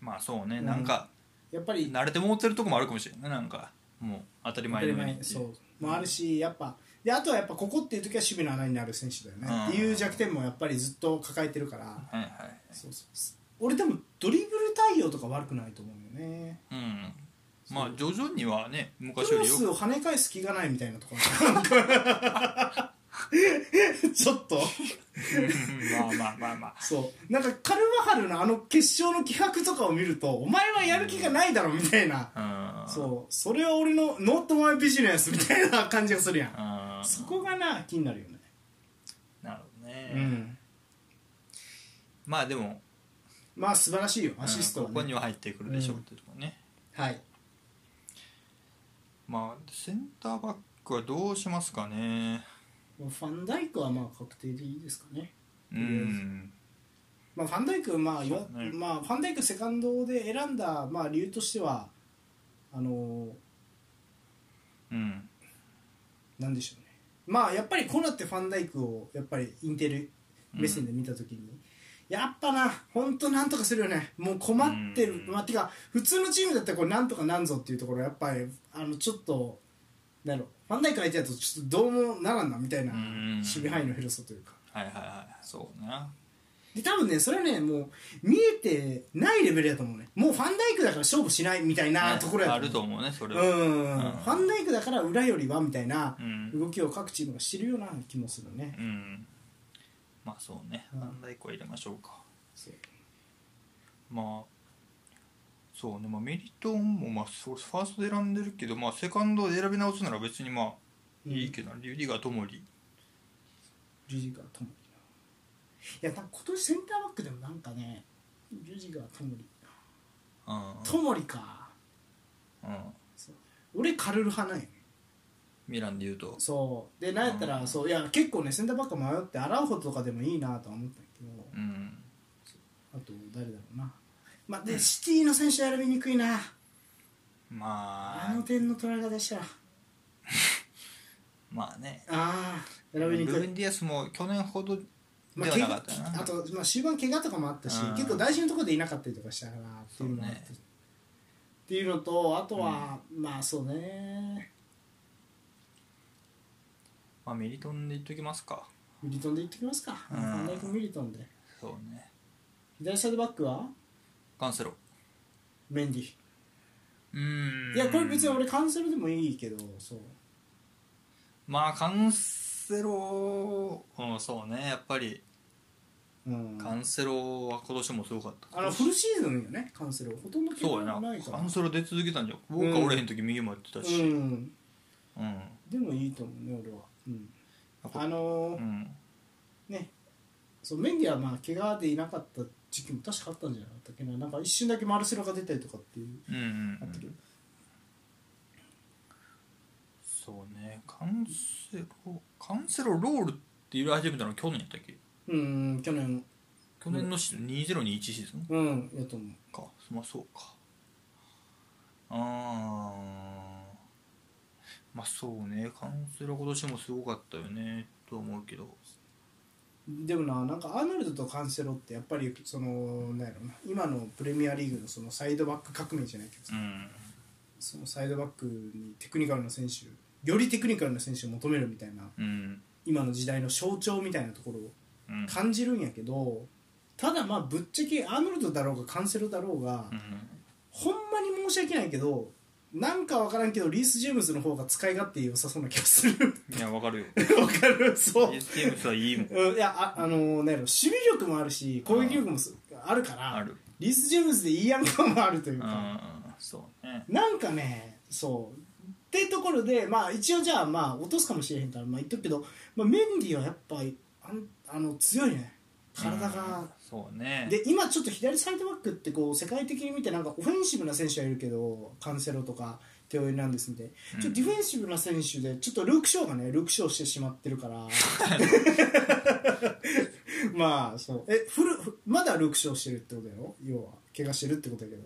Speaker 2: まあそうね、
Speaker 1: うん。
Speaker 2: なんか
Speaker 1: やっぱり
Speaker 2: 慣れて持ってるとこもあるかもしれないね。なんかもう当たり前のように。ってい
Speaker 1: そう。もあるしやっぱであとはやっぱここっていう時は守備の穴になる選手だよね、
Speaker 2: うん。
Speaker 1: っていう弱点もやっぱりずっと抱えてるから、
Speaker 2: はいはい。
Speaker 1: そうそうそう。俺でもドリブル対応とか悪くないと思うよね。
Speaker 2: うん。まあ徐々にはね
Speaker 1: ク
Speaker 2: 昔よりよく。
Speaker 1: ロスを跳ね返す気がないみたいなところ ちょっと。
Speaker 2: まあまあまあまあ。
Speaker 1: そう。なんかカルバハルのあの決勝の気迫とかを見るとお前はやる気がないだろみたいな、
Speaker 2: うん。
Speaker 1: そう。それは俺のノートマイビジネスみたいな感じがするやん、
Speaker 2: うん
Speaker 1: そこがな気になるよね。
Speaker 2: なるほどね、
Speaker 1: うん。
Speaker 2: まあでも。
Speaker 1: まあ素晴らしいよ。アシストは、ね。
Speaker 2: うんここには入ってくるでしょうってところね、
Speaker 1: はい。
Speaker 2: まあセンターバックはどうしますかね。
Speaker 1: ファンダイクはまあ確定でいいですかね。
Speaker 2: うん。
Speaker 1: まあ、ファンダイク、まあよ
Speaker 2: ね。
Speaker 1: まあ、ファンダイクセカンドで選んだ、まあ、理由としてはあの
Speaker 2: うん。
Speaker 1: なんでしょうねまあやっぱりこうなってファンダイクをやっぱりインテル目線で見た時に、やっぱな本当なんとかするよね。もう困ってる、
Speaker 2: うん。
Speaker 1: まあ、てか普通のチームだったらこれなんとかなんぞっていうところはやっぱりあのちょっとなんだろ。うファンダイク相手だとちょっとどうもならんなみたいな
Speaker 2: うん。
Speaker 1: 守備範囲の広さというか。
Speaker 2: はいはいはい。そうな
Speaker 1: で多分ねそれはねもう見えてないレベルだと思うね。もうファンダイクだから勝負しないみたいなところや
Speaker 2: あると思うねそれは。
Speaker 1: うん、
Speaker 2: うん。
Speaker 1: ファンダイクだから裏よりはみたいな
Speaker 2: うん。
Speaker 1: 動きを各チームがしてるような気もするね、
Speaker 2: うん。まあそうね。
Speaker 1: うん。
Speaker 2: 何台個入れましょうか。
Speaker 1: そう。
Speaker 2: まあそうね。まあメリトンもまあそうファーストで選んでるけどまあセカンドで選び直すなら別にまあ
Speaker 1: うん。
Speaker 2: いいけどなリュディガーともり
Speaker 1: リュジガーともりないやなんか今年センターバックでもなんかねリュジガーともり
Speaker 2: うん。
Speaker 1: ともりか。
Speaker 2: うん。
Speaker 1: 俺カルル派なんよ
Speaker 2: ミランで言うと。
Speaker 1: そう。でなんやったら、
Speaker 2: うん。
Speaker 1: そう。いや結構ねセンターバック迷ってアラウホとかでもいいなとは思ったんやけど、
Speaker 2: うん。
Speaker 1: あと誰だろうな。まあでシティの選手選びにくいな。
Speaker 2: まあ。
Speaker 1: あの点の取られ方したら。
Speaker 2: まあね。
Speaker 1: ああ選びにく。い
Speaker 2: ルーンディアスも去年ほどで
Speaker 1: まあ、
Speaker 2: は
Speaker 1: 怪我あと、まあ、終盤怪我とかもあったし
Speaker 2: うん。
Speaker 1: 結構大事なところでいなかったりとかしたからっていうのもあっ
Speaker 2: ね。
Speaker 1: っていうのとあとは、まあそうね。
Speaker 2: まあメリトンで言っときますか。
Speaker 1: ミリトンでいってきますか、
Speaker 2: うん。
Speaker 1: ファンダイクミリトンで。
Speaker 2: そうね。
Speaker 1: 左サイドバックは？
Speaker 2: カンセロ。
Speaker 1: メンディ。
Speaker 2: うん。
Speaker 1: いやこれ別に俺カンセルでもいいけどそう。
Speaker 2: まあカンセロうんそうねやっぱり。
Speaker 1: うん。
Speaker 2: カンセロは今年もすごかった。
Speaker 1: あのフルシーズンよねカンセルほとんど怪我
Speaker 2: そうやな。
Speaker 1: ないから。
Speaker 2: カンセロ出続けたんじゃん。僕が俺へん時右もやってたし。
Speaker 1: うん。
Speaker 2: うん。
Speaker 1: でもいいと思うね俺は、うん、あのー
Speaker 2: うん。
Speaker 1: ね。そうメンディはまあ怪我でいなかった時期も確かあったんじゃなかったっけななんか一瞬だけマルセロが出たりとかっていう。
Speaker 2: うんうんうん。
Speaker 1: あったけど
Speaker 2: そうね。カンセロカンセロロールって言い始めたの去年やったっけ？
Speaker 1: うん去年。
Speaker 2: 去年のシーズン2021シーズン？
Speaker 1: うんやと思う。
Speaker 2: か。まあそうか。あー。まあそうね。カンセロ今年もすごかったよね。と思うけど。
Speaker 1: でもななんかアーノルドとカンセロってやっぱりそのなんやろな。今のプレミアリーグのそのサイドバック革命じゃないけどさ、
Speaker 2: うん。
Speaker 1: そのサイドバックにテクニカルな選手よりテクニカルな選手を求めるみたいな
Speaker 2: うん。
Speaker 1: 今の時代の象徴みたいなところを
Speaker 2: うん。
Speaker 1: 感じるんやけどただまあぶっちゃけアーノルドだろうがカンセロだろうが、
Speaker 2: うん。
Speaker 1: ほんまに申し訳ないけどなんかわからんけどリース・ジェームズの方が使い勝手良さそうな気がする。
Speaker 2: いやわかるよ。
Speaker 1: わかる？そう。
Speaker 2: イエスゲームスはいいもん。
Speaker 1: うん。いやああのー、なんやろ守備力もあるし攻撃力もすあるから
Speaker 2: ある。
Speaker 1: リース・ジェームズでいいやんかもあるという
Speaker 2: うん
Speaker 1: か、
Speaker 2: そうね。
Speaker 1: なんかねそうってところでまあ一応じゃあまあ落とすかもしれへんからまあ言っとくけど、まあ、メンディーはやっぱりあんあの強いね。体が。
Speaker 2: うん、そうね。
Speaker 1: で今ちょっと左サイドバックってこう世界的に見てなんかオフェンシブな選手はいるけどカンセロとかテオ・エルナンデスみたちょっとディフェンシブな選手でちょっとルーク・ショーがねルーク・ショーしてしまってるから。まあそう。えフルフまだルクショーしてるってことやろ？要は。怪我してるってことやけど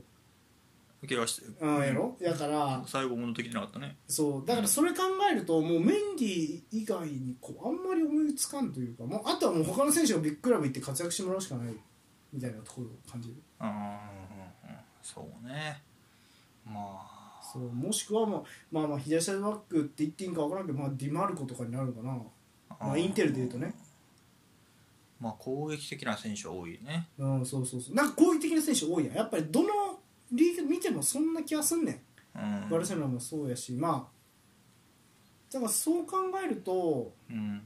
Speaker 2: 怪我して
Speaker 1: うんやろ？だから
Speaker 2: 最後戻ってきてなかったね。
Speaker 1: そう。だからそれ考えるともうメンディ以外にこうあんまり思いつかんというかもうあとはもう他の選手がビッグクラブ行って活躍してもらうしかないみたいなところを感じる。
Speaker 2: うんうんうん。そうね。まあ。
Speaker 1: そう。もしくはもうまあまあ左サイドバックって言っていいんか分からんけど、まあ、ディマルコとかになるのかな、まあ、インテルでいうとね。
Speaker 2: まあ攻撃的な選手は多いね。
Speaker 1: うんそうそうそう。なんか攻撃的な選手多いやん。やっぱりどの見てもそんな気がすんねん。
Speaker 2: うん。
Speaker 1: バルセロナもそうやし。まあだからそう考えると
Speaker 2: うん。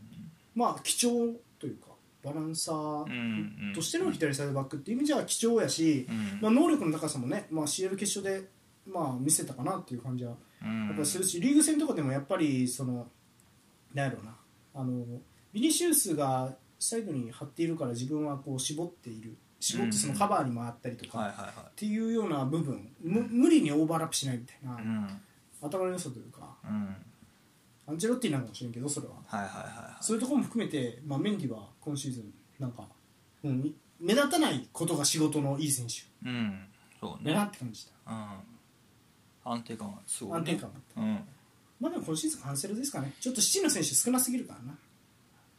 Speaker 1: まあ貴重というかバランサー
Speaker 2: ん
Speaker 1: としての左サイドバックっていう意味じゃ貴重やし、
Speaker 2: うん。
Speaker 1: まあ、能力の高さもね、まあ、CL 決勝で、まあ、見せたかなっていう感じは
Speaker 2: うん
Speaker 1: やっぱりするし、リーグ戦とかでもやっぱりそのなんやろうなあのビニシウスがサイドに張っているから自分はこう絞っている絞ってそのカバーに回ったりとか、っていうような部分。む無理にオーバーラップしないみたいな、
Speaker 2: いうん。
Speaker 1: 頭の良さというか。
Speaker 2: うん。
Speaker 1: アンチェロッティなんかもしれんけどそれは。
Speaker 2: はいはいはいはい。
Speaker 1: そういうところも含めて、まあ、メンディは今シーズンなんか、うん、み目立たないことが仕事のいい選手。
Speaker 2: うん。そう
Speaker 1: だな
Speaker 2: ね
Speaker 1: って感じた、
Speaker 2: うん。安定感はすごいね。
Speaker 1: 安定感が
Speaker 2: うん。
Speaker 1: まあでも今シーズンカンセルですかね。ちょっと7の選手少なすぎるからな。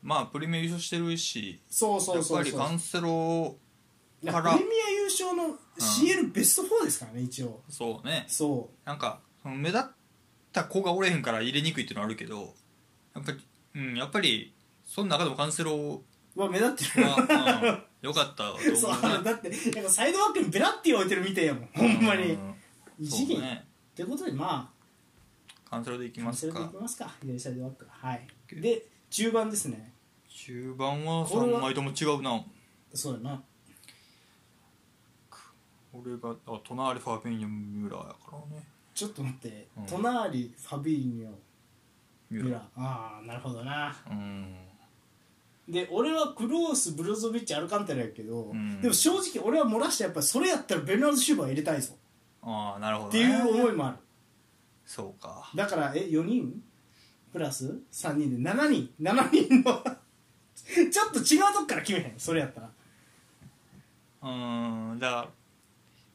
Speaker 2: まあプレミア優勝してるし
Speaker 1: そうそうそうそう。
Speaker 2: やっぱりカンセロから
Speaker 1: プ。レミア優勝の CL ベスト4ですからね一応。
Speaker 2: そうね。
Speaker 1: そ
Speaker 2: なんかその目立った子がおれへんから入れにくいっていうのはあるけどやっぱりうんやっぱりその中でもカンセロ
Speaker 1: うは目立ってる。
Speaker 2: は、うん、よかったと思うね。
Speaker 1: そうだってやっぱサイドバックにベラッティ置いてるみたいやもんほんまに。
Speaker 2: うん
Speaker 1: 異次元、ってことでま
Speaker 2: カンセロでいき
Speaker 1: あカンセルでい
Speaker 2: ますか
Speaker 1: きますか。左サイドバック。はい。で中盤ですね。
Speaker 2: 中盤
Speaker 1: は
Speaker 2: 3枚とも違うな。
Speaker 1: そうやな
Speaker 2: これがあ隣ファビーニョミュラーやからね。
Speaker 1: ちょっと待って、
Speaker 2: うん。
Speaker 1: 隣ファビーニョ
Speaker 2: ミュラ
Speaker 1: ミュラーああなるほどな。
Speaker 2: ーうん。
Speaker 1: で俺はクロースブロゾビッチアルカンテラやけど、
Speaker 2: ん。
Speaker 1: でも正直俺は漏らしてやっぱりそれやったらベルナード・シューバー入れたいぞ。
Speaker 2: ああなるほど、ね、
Speaker 1: っていう思いもある
Speaker 2: そうか。
Speaker 1: だからえ4人？プラス？3人で？7人。7人の ちょっと違うとこから決めへん？それやったら。
Speaker 2: うんだから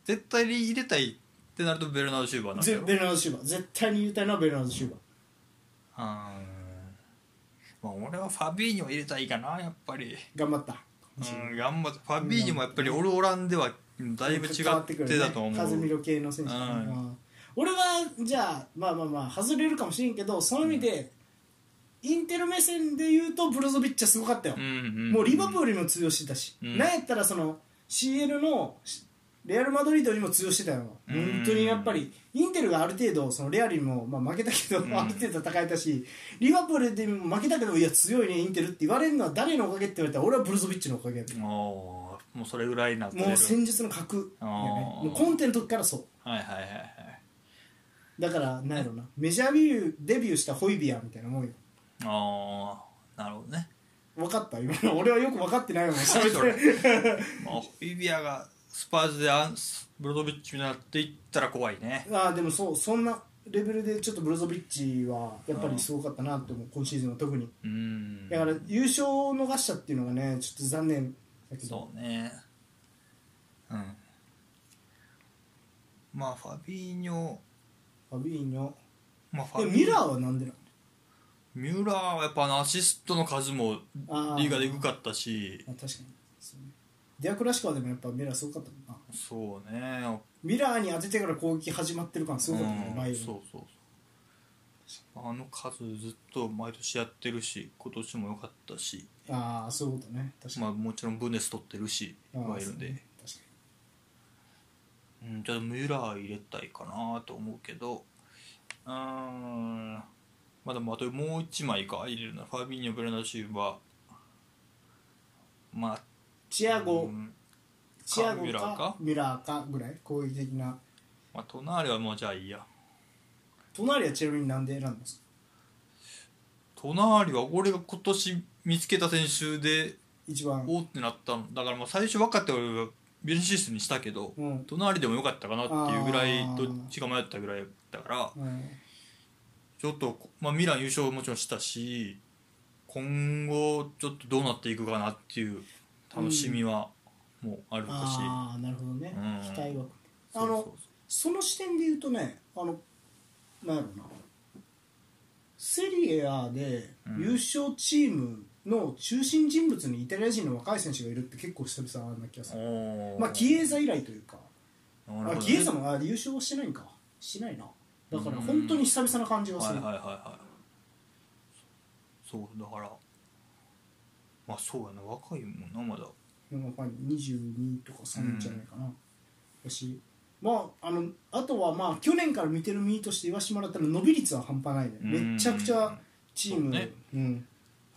Speaker 2: 絶対に入れたいってなるとベルナード・シューバーなんだよ。
Speaker 1: ぜベルナード・シューバー。絶対に入れたいのはベルナード・シューバー。
Speaker 2: うんまあ俺はファビーニョ入れたいかなやっぱり。
Speaker 1: 頑張った。
Speaker 2: うん頑張ってファビーニョもやっぱりオルオランではだいぶ違ってたと思う、
Speaker 1: カズミロ系の選手
Speaker 2: うん。
Speaker 1: うん。俺はじゃあまあまあまあ外れるかもしれんけどその意味で、インテル目線で言うとブロゾビッチはすごかったよ、
Speaker 2: うんうん
Speaker 1: もうリバプールにも通用してたし、
Speaker 2: うん。
Speaker 1: なんやったらその CL のレアル・マドリードにも通用してたよ、
Speaker 2: うん
Speaker 1: 本当にやっぱりインテルがある程度そのレアルにも、まあ、負けたけど、
Speaker 2: ん。
Speaker 1: ある程度戦えたしリバプールでも負けたけどいや強いねインテルって言われるのは誰のおかげって言われたら俺はブロゾビッチのおかげ
Speaker 2: もうそれぐらいになってる。
Speaker 1: もう戦術の格やね。もうコンテの時からそう。
Speaker 2: はいはいはいはい。
Speaker 1: だからなんやろな。メジャービューデビューしたホイビアみたいなもんよ。
Speaker 2: ああなるほどね。
Speaker 1: 分かった？今の俺はよく分かってないもん喋って。
Speaker 2: まあビビアがスパーズでアンブロドビッチになっていったら怖いね。
Speaker 1: ああでもそうそんなレベルでちょっとブロゾビッチはやっぱりすごかったなと思う今シーズンは特に。
Speaker 2: うん。
Speaker 1: だから優勝を逃したっていうのがねちょっと残念だけど。
Speaker 2: そうね。うん。まあファビーニョ。
Speaker 1: ファビーニョ。
Speaker 2: まあファビ
Speaker 1: でミュラーはなんでな
Speaker 2: ミュラーはやっぱあのアシストの数もリーガで低かったし。
Speaker 1: あ確かにデアクラシカーでもやっぱミュラーすごかったもんな。
Speaker 2: そうね。
Speaker 1: ミュラーに当ててから攻撃始まってる感すごかったね
Speaker 2: うん
Speaker 1: バイ
Speaker 2: そうそうそう。あの数ずっと毎年やってるし今年も良かったし。
Speaker 1: ああそういうことね。確かに、
Speaker 2: まあもちろんブンデス取ってるしバイエルンで
Speaker 1: そうね。確か
Speaker 2: うん、じゃあミュラー入れたいかなと思うけど。うーん。まあでもあともう1枚か。入れるなファビーニョ・ベルナシューバ。ーまあ
Speaker 1: にチアゴ、
Speaker 2: うん。
Speaker 1: チアゴか
Speaker 2: ミュラーか？
Speaker 1: ミラーかぐらい？攻撃的な。
Speaker 2: まあ隣はもうじゃあいいや。
Speaker 1: 隣はちなみになんで選んだんですか？
Speaker 2: 隣は俺が今年見つけた選手で
Speaker 1: 一番。
Speaker 2: おーってなったの。だからまあ最初分かって俺はビルシスにしたけど、
Speaker 1: うん。
Speaker 2: 隣でもよかったかなっていうぐらい
Speaker 1: あー。
Speaker 2: どっちが迷ったぐらいだから
Speaker 1: うん。
Speaker 2: ちょっと、まあ、ミラン優勝もちろんしたし今後ちょっとどうなっていくかなっていう楽しみはもうあるし、
Speaker 1: ああなるほどね、
Speaker 2: うん。
Speaker 1: 期待は。あの
Speaker 2: そうそう。
Speaker 1: その視点で言うとねあのなんやろな。セリエ A で
Speaker 2: うん。
Speaker 1: 優勝チームの中心人物にイタリア人の若い選手がいるって結構久々な気がする。
Speaker 2: おー。
Speaker 1: まあキエザ以来というか。あ
Speaker 2: なるほどね。
Speaker 1: キエザもあ優勝はしてないんか。しないな。だから本当に久々な感じがする、
Speaker 2: はいはいはいはい。そうだからまあそうやな若いもんなまだ。
Speaker 1: やっぱり22とか3じゃないかな、だしまああのあとはまあ去年から見てる身として言わせてもらったら伸び率は半端ないね。
Speaker 2: うん。
Speaker 1: めちゃくちゃチーム
Speaker 2: そうね。
Speaker 1: うん。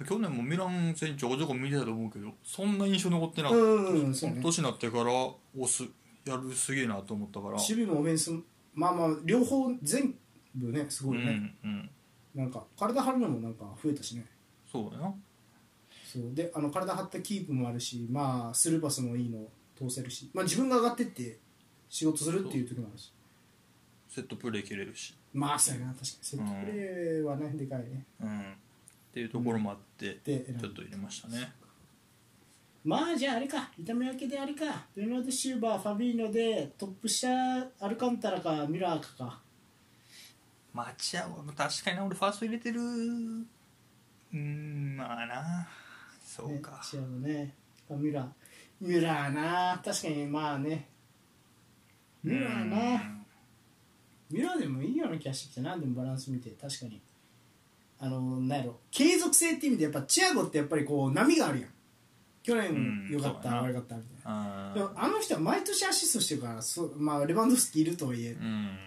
Speaker 2: 去年もミラン戦ちょこちょこ見てたと思うけどそんな印象残ってなかっ
Speaker 1: うんうんうんそうね
Speaker 2: た年になってから押すやるすげえなと思ったから。
Speaker 1: 守備もオフェンスもまあまあ両方全部ねすごいね、
Speaker 2: うんうん。
Speaker 1: なんか体張るのもなんか増えたしね。
Speaker 2: そうだな
Speaker 1: そう。であの体張ったキープもあるしまあスルーパスもいいの通せるし、まあ、自分が上がってって仕事するっていう時もあるし。
Speaker 2: セットプレー切れるし。
Speaker 1: まあそうやな確かに。セットプレーはね、でかいね。
Speaker 2: うん。っていうところもあって、
Speaker 1: で
Speaker 2: ちょっと入れましたね。
Speaker 1: まあじゃああれか。痛め分けであれか。ベルナード・シューバーファビーノでトップ下アルカンタラかミラーかか。
Speaker 2: マチアゴも確かにな俺ファースト入れてる。うんまあなそう
Speaker 1: ね
Speaker 2: か、
Speaker 1: シアのねあミラーミラーな確かにまあね。ミラーな。ミラーでもいいような気がしてきたなでもバランス見て確かに。あのなんやろ継続性っていう意味でやっぱチアゴってやっぱりこう波があるやん。去
Speaker 2: うん
Speaker 1: 年良かった、悪かったみたいな。
Speaker 2: あ
Speaker 1: でもあの人は毎年アシストしてるからそう、まあ、レバンドフスキいるとはいえ、
Speaker 2: うん。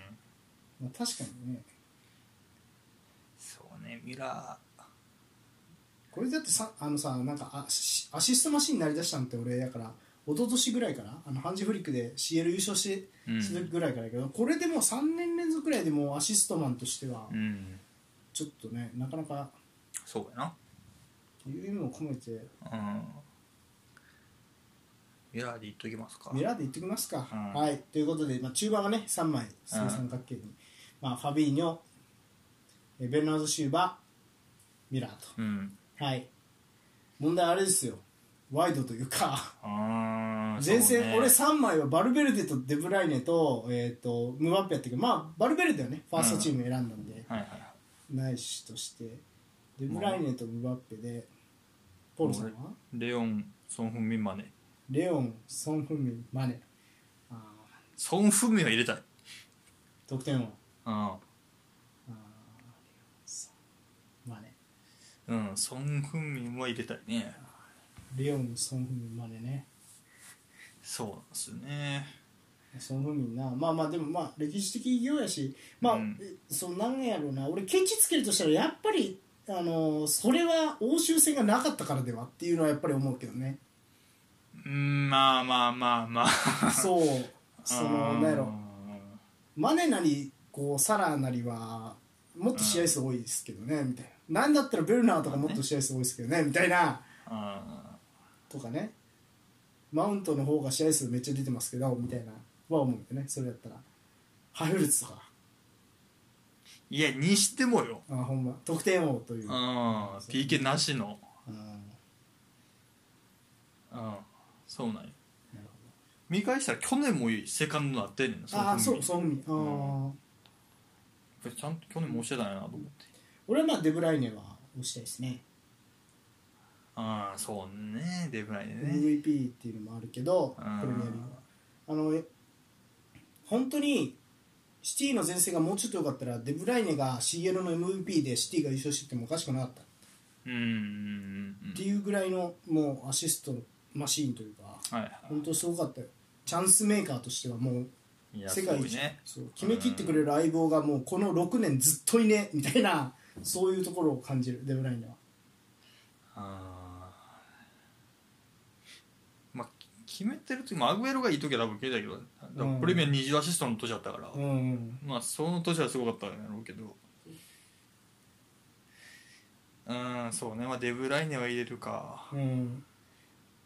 Speaker 1: まあ、確かにね。
Speaker 2: そうねミラ
Speaker 1: これだってさあのさなんかアシアシストマシンになりだしたのって俺やから一昨年ぐらいからあのハンジフリックで CL 優勝して
Speaker 2: うん。
Speaker 1: するぐらいからやけど、これでもう3年連続ぐらいでもうアシストマンとしては
Speaker 2: ーうん。
Speaker 1: ちょっとねなかなか
Speaker 2: そうやな。
Speaker 1: いう意味も込めて
Speaker 2: うん。ミラーで言っときますか。
Speaker 1: ミラーで言ってきますか、
Speaker 2: うん。
Speaker 1: はい。ということで、まあ、中盤はね3枚正三角形に、まあ、ファビーニョえベルナード・シューバーミラーと。
Speaker 2: うん
Speaker 1: はい。問題はあれですよ。ワイドというか。
Speaker 2: あー
Speaker 1: 前線、
Speaker 2: そうね。
Speaker 1: 俺3枚はバルベルデとデブライネと,、えー、とムバッペやったけどまあバルベルデはねファーストチーム選んだんで、
Speaker 2: はいはいはい。
Speaker 1: ないしとして。デブライネとムバッペでポールさんは？
Speaker 2: レオンソン・フンミンマネ。
Speaker 1: レオンソン・フンミンマネ。あー。
Speaker 2: ソン・フンミンは入れたい。
Speaker 1: 得点王。
Speaker 2: うん
Speaker 1: あーレオンソンマネ
Speaker 2: うん、ソン・フンミンは入れたいね。
Speaker 1: レオンソン・フンミンマネね。
Speaker 2: そうなんですよね。
Speaker 1: ソン・フンミンな。まあまあでもまあ歴史的偉業やし。まあ、
Speaker 2: うん。
Speaker 1: えそうなんやろうな。俺ケチつけるとしたらやっぱりあのそれは欧州戦がなかったからではっていうのはやっぱり思うけどね。
Speaker 2: うんまあまあまあまあ。
Speaker 1: そう。その
Speaker 2: うん
Speaker 1: なんやろ。マネなりこうサラーなりはもっと試合数多いですけどね、みたいななんだったらベルナーとかもっと試合数多いですけどねみたいな。
Speaker 2: あ
Speaker 1: とかね。マウントの方が試合数めっちゃ出てますけどみたいなは思うよね。それやったら。ハイフルツとか。
Speaker 2: いやにしてもよ。
Speaker 1: あほんま。得点王という。
Speaker 2: うん。PK なしの。
Speaker 1: うん。
Speaker 2: うん。そうなんよ。
Speaker 1: なる
Speaker 2: 見返したら去年もセカンドなってんねん
Speaker 1: ああそう
Speaker 2: う
Speaker 1: そうみあー。
Speaker 2: ちゃんと去年も押してたんやなと思って
Speaker 1: 俺はまあデブライネは押したいですね。
Speaker 2: ああそうねデブライネね。
Speaker 1: MVP っていうのもあるけど
Speaker 2: うん
Speaker 1: プレミアリーグは。あのえ本当にシティの前線がもうちょっと良かったらデブライネが CL の MVP でシティが優勝しててもおかしくなかった。
Speaker 2: うん
Speaker 1: っていうぐらいのもうアシストマシーンというか
Speaker 2: はいは
Speaker 1: 本当すごかったよ。チャンスメーカーとしてはもう世界一、
Speaker 2: ね
Speaker 1: 決めきってくれる相棒がもうこの6年ずっといねみたいなそういうところを感じるデブライネは。
Speaker 2: あー。まあ決めてる時もアグエロがいい時は多分決めたけど
Speaker 1: うん。
Speaker 2: プレミア20アシストの年だったから、
Speaker 1: うん。うん
Speaker 2: まあその年はすごかったんやろうけど。うんそうね。まあデブライネは入れるか。
Speaker 1: うん。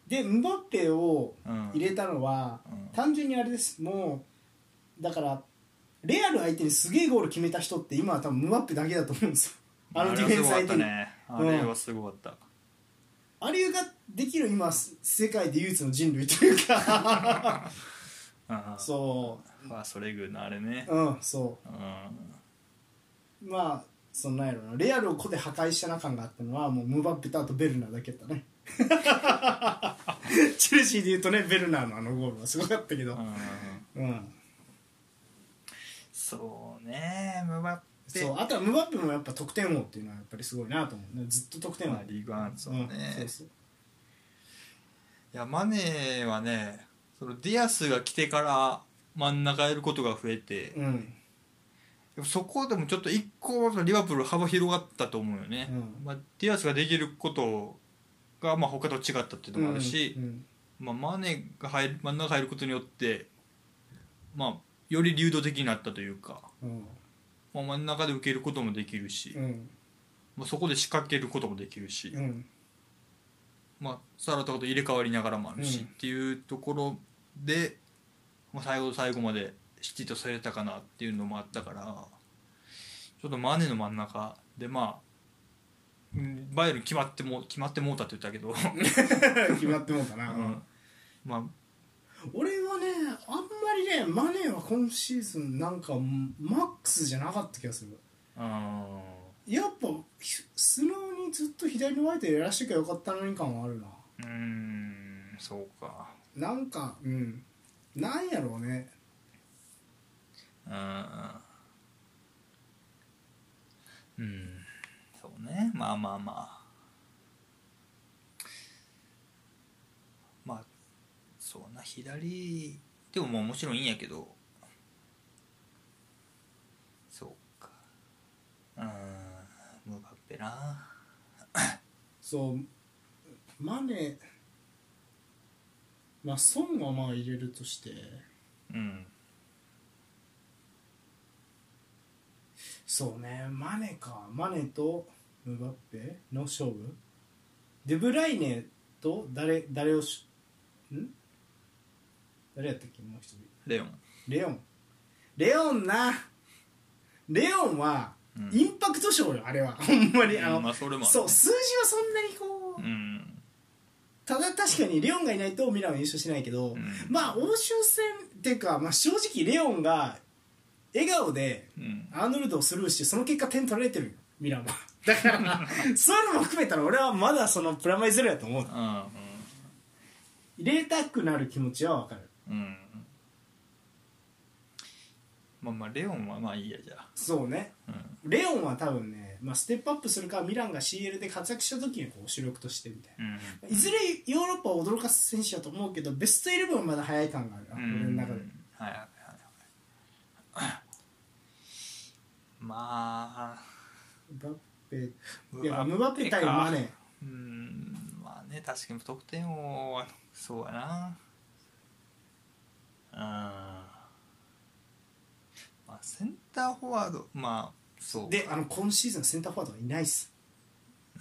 Speaker 1: でムバッペを
Speaker 2: うん
Speaker 1: 入れたのは、
Speaker 2: うん。
Speaker 1: 単純にあれです。もうだからレアル相手にすげえゴール決めた人って今は多分ムバッペだけだと思うんですよ。あのディフェンス相手に、
Speaker 2: あれはすごかったね。あれはすごかった、
Speaker 1: あれができる今す世界で唯一の人類というか。
Speaker 2: あ
Speaker 1: そ
Speaker 2: まあそれぐのあれね。
Speaker 1: ううんそ
Speaker 2: う。ん。
Speaker 1: うまあそんなんやろな。レアルを個で破壊したな感があったのはもうムバッペとあとベルナーだけだね。チェルシーでいうとねベルナーのあのゴールはすごかったけど。
Speaker 2: うん。
Speaker 1: うん
Speaker 2: そうねムバッペ。
Speaker 1: そうあとはムバッペもやっぱ得点王っていうのはやっぱりすごいなと思うね。ずっと得点王。
Speaker 2: まあリーグワンそうね、
Speaker 1: ん、そうそう。
Speaker 2: いやマネーはねそのディアスが来てから真ん中やることが増えて、
Speaker 1: うん。
Speaker 2: そこでもちょっと一個リバプール幅広がったと思うよね、
Speaker 1: うん。
Speaker 2: まあ、ディアスができることがまあ他と違ったっていうのもあるし、
Speaker 1: うん
Speaker 2: まあ、マネが入る真ん中入ることによって、まあ、より流動的になったというか、
Speaker 1: うん。
Speaker 2: まあ、真ん中で受けることもできるし、
Speaker 1: うん。
Speaker 2: まあ、そこで仕掛けることもできるし、
Speaker 1: うん。
Speaker 2: まあ、サラとかと入れ替わりながらもあるし、
Speaker 1: うん。
Speaker 2: っていうところで、まあ、最後の最後まできちっとされたかなっていうのもあったからちょっとマネの真ん中でまあうんバイエルン決まっても決まってもうたって言ったけど、
Speaker 1: 決まってもうかな、
Speaker 2: うん。まあ
Speaker 1: 俺はねあんまりねマネーは今シーズンなんかマックスじゃなかった気がする。
Speaker 2: あ
Speaker 1: やっぱひ素直にずっと左のワイドやらしてきゃよかったのに感はあるな。
Speaker 2: ーうーんそうか。
Speaker 1: なんかうん。なんやろうね。
Speaker 2: うん。うんそうね。まあまあまあまあそうな左でもまあもちろんいいんやけど。そうか。うんムバッペな。
Speaker 1: そうマネーまあ損はまあ入れるとして。
Speaker 2: うん。
Speaker 1: そうねマネか。マネとムバッペの勝負。デブライネと誰誰をしん？誰やったっけもう一人。
Speaker 2: レオン。
Speaker 1: レオン。レオンな。レオンは
Speaker 2: うん。
Speaker 1: インパクト賞よあれは。ほんまに。あの、
Speaker 2: まあそれもある。
Speaker 1: そう数字はそんなにこう、
Speaker 2: うん。
Speaker 1: ただ確かにレオンがいないとミランは優勝しないけど、
Speaker 2: うん。
Speaker 1: まあ欧州戦っていうか、まあ、正直レオンが笑顔で
Speaker 2: うん。
Speaker 1: アーノルドをスルーしてその結果点取られてるよミラン。はだから そういうのも含めたら俺はまだそのプラマイゼロやと思う。
Speaker 2: うん
Speaker 1: 入れたくなる気持ちは分かる
Speaker 2: うん。うんまあまあレオンはまあいいやじゃあ。
Speaker 1: そうね。
Speaker 2: うん。
Speaker 1: レオンは多分ね、まあ、ステップアップするかミランが CL で活躍した時にこう主力としてみたいな。
Speaker 2: うん
Speaker 1: いずれヨーロッパを驚かす選手だと思うけどベストイレブンはまだ早い感がある。な、
Speaker 2: うん。
Speaker 1: 俺の中で。
Speaker 2: はいはいはいはい。まあ。
Speaker 1: ムバッペ。
Speaker 2: ム
Speaker 1: いやムバッペ対マネ
Speaker 2: うん。まあね確かに得点王はそうやな。うんまあセンターフォワードまあそう。
Speaker 1: であの今シーズンセンターフォワードはいないっす。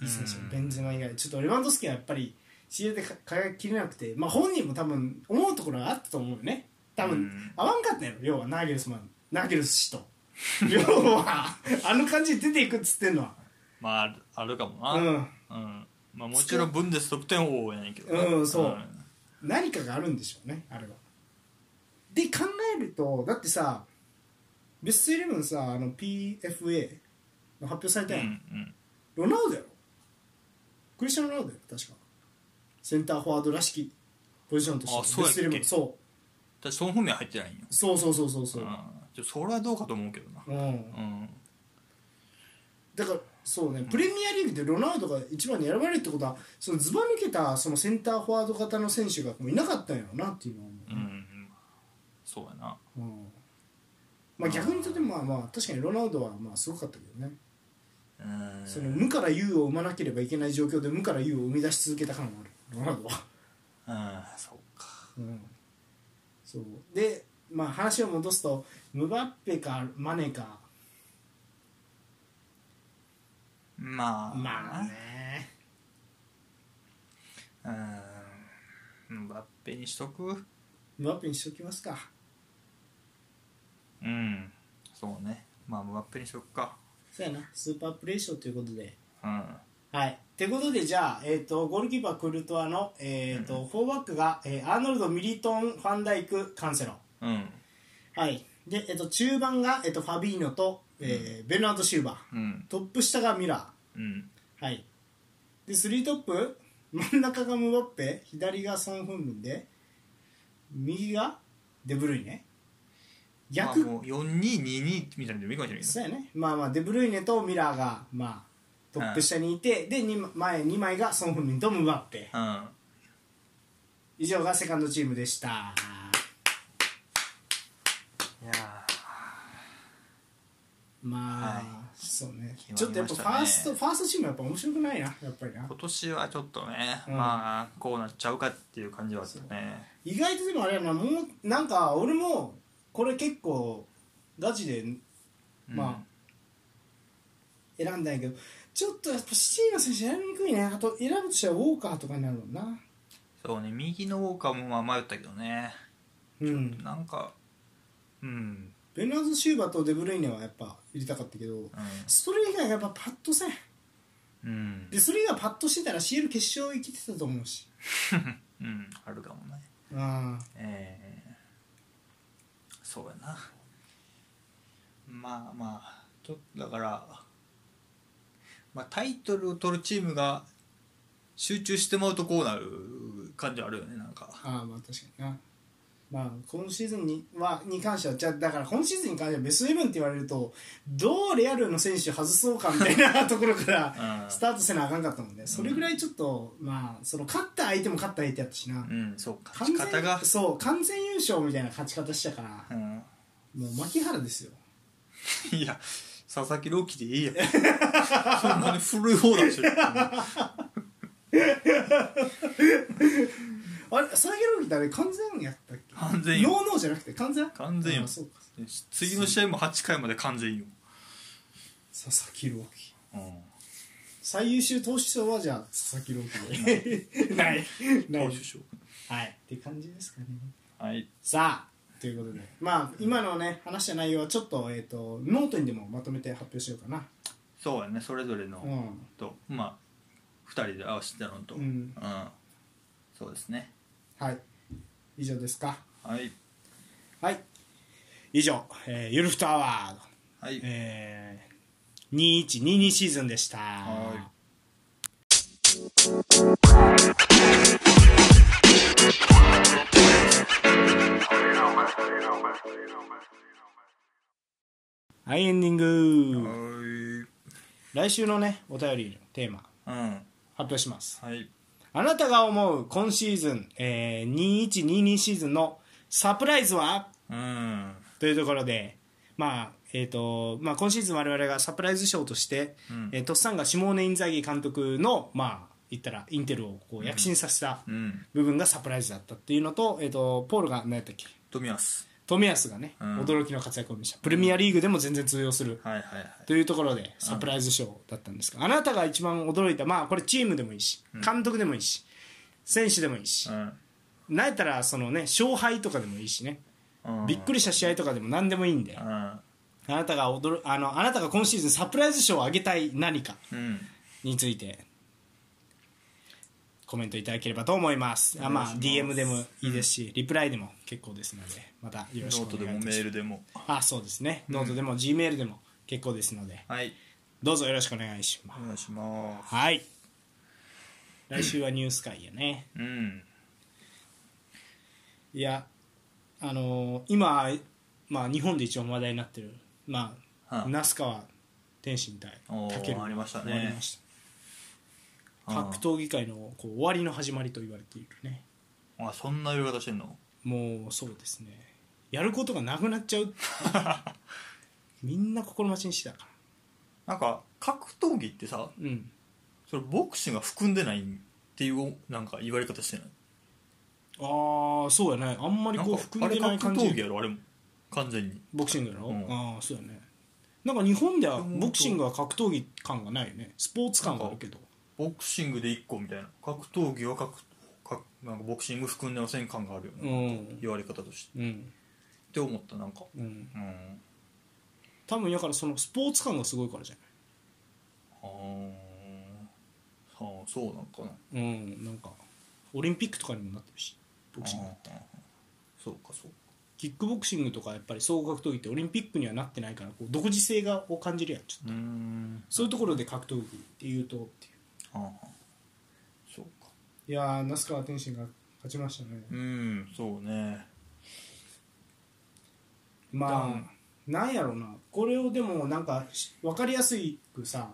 Speaker 1: いい選手、
Speaker 2: うん
Speaker 1: ベンゼマ以外。ちょっとレバンドフスキはやっぱり CL でか輝ききれなくて、まあ、本人も多分思うところがあったと思うよね。多分、
Speaker 2: うん。
Speaker 1: 合わんかったやろ。要はナーゲルスマン。ナーゲルス氏と。要は あの感じで出ていくっつってんのは。
Speaker 2: まああるかもな。
Speaker 1: うん。
Speaker 2: うん。まあもちろんブンデス得点王やねんけどな。
Speaker 1: うんそう。何かがあるんでしょうねあれはで考えるとだってさベストイレブンさあの PFA の発表された
Speaker 2: うん。
Speaker 1: やん、
Speaker 2: うん。
Speaker 1: ロナウドやろ。クリスチャン・ロナウドやろ確か。センターフォワードらしきポジションとして
Speaker 2: あそうやっけ？
Speaker 1: ベストイレブン。そ
Speaker 2: だってその方面入ってないんよ
Speaker 1: うそうそうそうそう。そう
Speaker 2: それはどうかと思うけどな。
Speaker 1: うん。
Speaker 2: うん。
Speaker 1: だからそうねプレミアリーグでロナウドが一番に選ばれるってことはそのずば抜けたそのセンターフォワード型の選手がもういなかったんやろうなっていうのは思う、
Speaker 2: うんそうやな。
Speaker 1: うん。まあ逆に言うとまあまあ確かにロナウドはまあすごかったけどね、
Speaker 2: うん。
Speaker 1: その無から有を生まなければいけない状況で無から有を生み出し続けた感がある。ロナウドは、
Speaker 2: うんそうか。
Speaker 1: うん、そう。でまあ話を戻すとムバッペかマネか。
Speaker 2: まあ。
Speaker 1: まあね。
Speaker 2: うん。ムバッペにしとく？
Speaker 1: ムバッペにしときますか
Speaker 2: うん。そうね。まあムバッペにしとくか。
Speaker 1: そうやな。スーパープレー賞ということで。
Speaker 2: うん。
Speaker 1: はい。ってことでじゃあ、えー、とゴールキーパークルトワの、えーとフォーバックが、えーアーノルドミリトンファンダイクカンセロ。
Speaker 2: うん。
Speaker 1: はい。で、えー、と中盤が、えー、とファビーノと、えーベルナード・シューバ。ー
Speaker 2: うん。
Speaker 1: トップ下がミラ
Speaker 2: うん。
Speaker 1: ーはい。で3トップ真ん中がムバッペ。左がソン・フンミンで。右がデブルイネ逆、
Speaker 2: まあ、もう4222みたいなのでもいいかもしれないけ
Speaker 1: そうやね。まあまあデブルイネとミラーがまあトップ下にいて、でに前2枚がソン・フンミンとムバッペ。
Speaker 2: どうん。
Speaker 1: 以上がセカンドチームでした。
Speaker 2: いや
Speaker 1: まあ、
Speaker 2: はい。
Speaker 1: そうね。
Speaker 2: 決まり
Speaker 1: ちょっとやっぱファースト、ファーストチームはやっぱ面白くないなやっぱりな。
Speaker 2: 今年はちょっとね、
Speaker 1: うん。
Speaker 2: まあこうなっちゃうかっていう感じはあったね。
Speaker 1: 意外とでもあれやなもうなんか俺もこれ結構ガチでまあ選んだんやけどちょっとやっぱシティの選手選びにくいね。あと選ぶとしたらウォーカーとかになるもんな。
Speaker 2: そうね。右のウォーカーもまあ迷ったけどね。
Speaker 1: うん。
Speaker 2: なんかうん。
Speaker 1: ベルナード・シューバーとデブルイネはやっぱ入れたかったけどそれ以外やっぱパッとせん。
Speaker 2: うん。うん
Speaker 1: でそれ以外パッとしてたら CL 決勝行けてたと思うし。
Speaker 2: うん。あるかもね。
Speaker 1: あ
Speaker 2: えー、そうやな。まあまあちょっとだから、まあ、タイトルを取るチームが集中してまうとこうなる感じはあるよねなんか。
Speaker 1: ああまあ確かにな。まあ今シーズンにはに関してはじゃあだから今シーズンに関してはベストイレブンって言われるとどうレアルの選手外そうかみたいなところから
Speaker 2: うん。
Speaker 1: スタートせなあかんかったもんね。それぐらいちょっとまあその勝った相手も勝った相手やったしな、
Speaker 2: うんそうか。方が。
Speaker 1: そう完全優勝みたいな勝ち方したから
Speaker 2: うん
Speaker 1: もう牧原ですよ。
Speaker 2: いや佐々木朗希でいいや。そんなに古い方だし
Speaker 1: あれ佐々木朗希ってあれ完全やったっけ？
Speaker 2: 完全よ。
Speaker 1: ノーノーじゃなくて完全？
Speaker 2: 完全よ。
Speaker 1: あそうか。
Speaker 2: 次の試合も8回まで完全よ、
Speaker 1: 佐々木朗希。
Speaker 2: うん。
Speaker 1: 最優秀投手賞はじゃあ佐々木朗希で。ない。ない。
Speaker 2: 投手賞。
Speaker 1: はい。って感じですかね。
Speaker 2: はい。
Speaker 1: さあということで。まあ今のね話した内容はちょっと,、えー、とノートにでもまとめて発表しようかな。
Speaker 2: そうやねそれぞれの、
Speaker 1: うん。
Speaker 2: とまあ2人で合わせてたのと、
Speaker 1: うん。
Speaker 2: そうですね。
Speaker 1: はい。以上ですか。
Speaker 2: はい。
Speaker 1: はい。以上、えー、ゆるふとアワード、
Speaker 2: はい、
Speaker 1: えー、2122シーズンでした。
Speaker 2: は
Speaker 1: はいエンディング。
Speaker 2: は
Speaker 1: 来週のねお便りのテーマ
Speaker 2: いうん。
Speaker 1: 発表します。
Speaker 2: はい。
Speaker 1: あなたが思う今シーズン、えー、2122シーズンのサプライズは？
Speaker 2: うん。
Speaker 1: というところで、まあえーとまあ、今シーズン我々がサプライズ賞として、
Speaker 2: うん。
Speaker 1: えー、トッサンがシモーネ・インザギ監督の、まあ、言ったらインテルをこう躍進させた
Speaker 2: うん。
Speaker 1: 部分がサプライズだったっていうのと,、えー、とポールが何やったっけ？
Speaker 2: 富安
Speaker 1: 冨安がね、
Speaker 2: うん。
Speaker 1: 驚きの活躍を見せた。プレミアリーグでも全然通用する。
Speaker 2: はいはいはい。
Speaker 1: というところでサプライズ賞だったんですが、あなたが一番驚いた、まあ、これチームでもいいし監督でもいいし選手でもいいし、
Speaker 2: うん。
Speaker 1: なんやったらその、ね、勝敗とかでもいいしね。
Speaker 2: うん。
Speaker 1: びっくりした試合とかでも何でもいいんで、
Speaker 2: うん。
Speaker 1: あなたが驚あのあなたが今シーズンサプライズ賞をあげたい何か
Speaker 2: うん。
Speaker 1: についてコメントいただければと思います。あまあ DM でもいいですし、リプライでも結構ですのでまたよろしく
Speaker 2: ノートでもメ
Speaker 1: お願いします。
Speaker 2: ールでも。
Speaker 1: あそうですね。ノートでも G メールでも結構ですので
Speaker 2: はい。
Speaker 1: どうぞよろしくお願いします。
Speaker 2: お願いします。
Speaker 1: はい。来週はニュース会やね。
Speaker 2: うん。
Speaker 1: いやあのー今、まあ、日本で一番話題になってる、まあ
Speaker 2: はあ
Speaker 1: 那須川天心対武尊
Speaker 2: ありましたね。
Speaker 1: 終わりました。
Speaker 2: はあ
Speaker 1: 格闘技界のこう終わりの始まりと言われているね。
Speaker 2: あそんな呼び方してんの？
Speaker 1: もうそうですね。やることがなくなっちゃう。みんな心待ちにしてたか
Speaker 2: なんか格闘技ってさ
Speaker 1: らうん。
Speaker 2: それボクシングが含んでないっていうなんか言われ方してない？
Speaker 1: ああそうやね。あんまりこう含んでない
Speaker 2: あれ格闘技やろあれも。完全に。
Speaker 1: ボクシングやろ、
Speaker 2: うん。
Speaker 1: ああそうやね。なんか日本ではボクシングは格闘技感がないよね。スポーツ感があるけど
Speaker 2: ボクシングで1個みたいな。格闘技は格格なんかボクシング含んでません感があるよ
Speaker 1: う
Speaker 2: ね、
Speaker 1: ん。
Speaker 2: 言われ方として。
Speaker 1: うん。
Speaker 2: って思ったなんか。
Speaker 1: うん。
Speaker 2: うん。
Speaker 1: 多分だからそのスポーツ感がすごいからじゃない？
Speaker 2: ああそうなんかな。
Speaker 3: うん。なんかオリンピックとかにもなってるしボクシング
Speaker 2: ああそうかそうか。
Speaker 3: キックボクシングとかやっぱり総合格闘技ってオリンピックにはなってないからこう独自性がを感じるやんちょっと。そういうところで格闘技っていうとっていう
Speaker 2: はあそうか。
Speaker 1: いやー那須川天心が勝ちましたね。
Speaker 2: うんそうね。
Speaker 1: まあなんやろうな。これをでもなんかし分かりやすくさ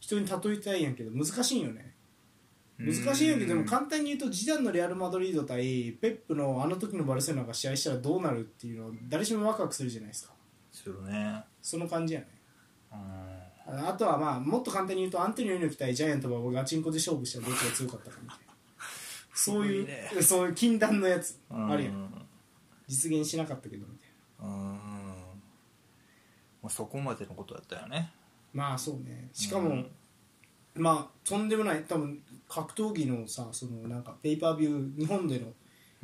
Speaker 1: 人に例えたいんやけど難しいんよね。難しいんやけどでも簡単に言うとジダンのレアル・マドリード対ペップのあの時のバルセロナが試合したらどうなるっていうのを誰しもワクワクするじゃないですか。
Speaker 2: するね。
Speaker 1: その感じやね。
Speaker 2: うん
Speaker 1: ああとはまあもっと簡単に言うとアントニオ猪木対ジャイアント馬場ガチンコで勝負したらどっちが強かったかみたいな。そういう、
Speaker 2: ね
Speaker 1: そういう禁断のやつ。
Speaker 2: うん。
Speaker 1: あるやん実現しなかったけどみたいな
Speaker 2: うん。まあそこまでのことだったよね。
Speaker 1: まあそうね。しかも、
Speaker 2: うん
Speaker 1: まあとんでもない。多分格闘技のさそのなんかペーパービュー日本での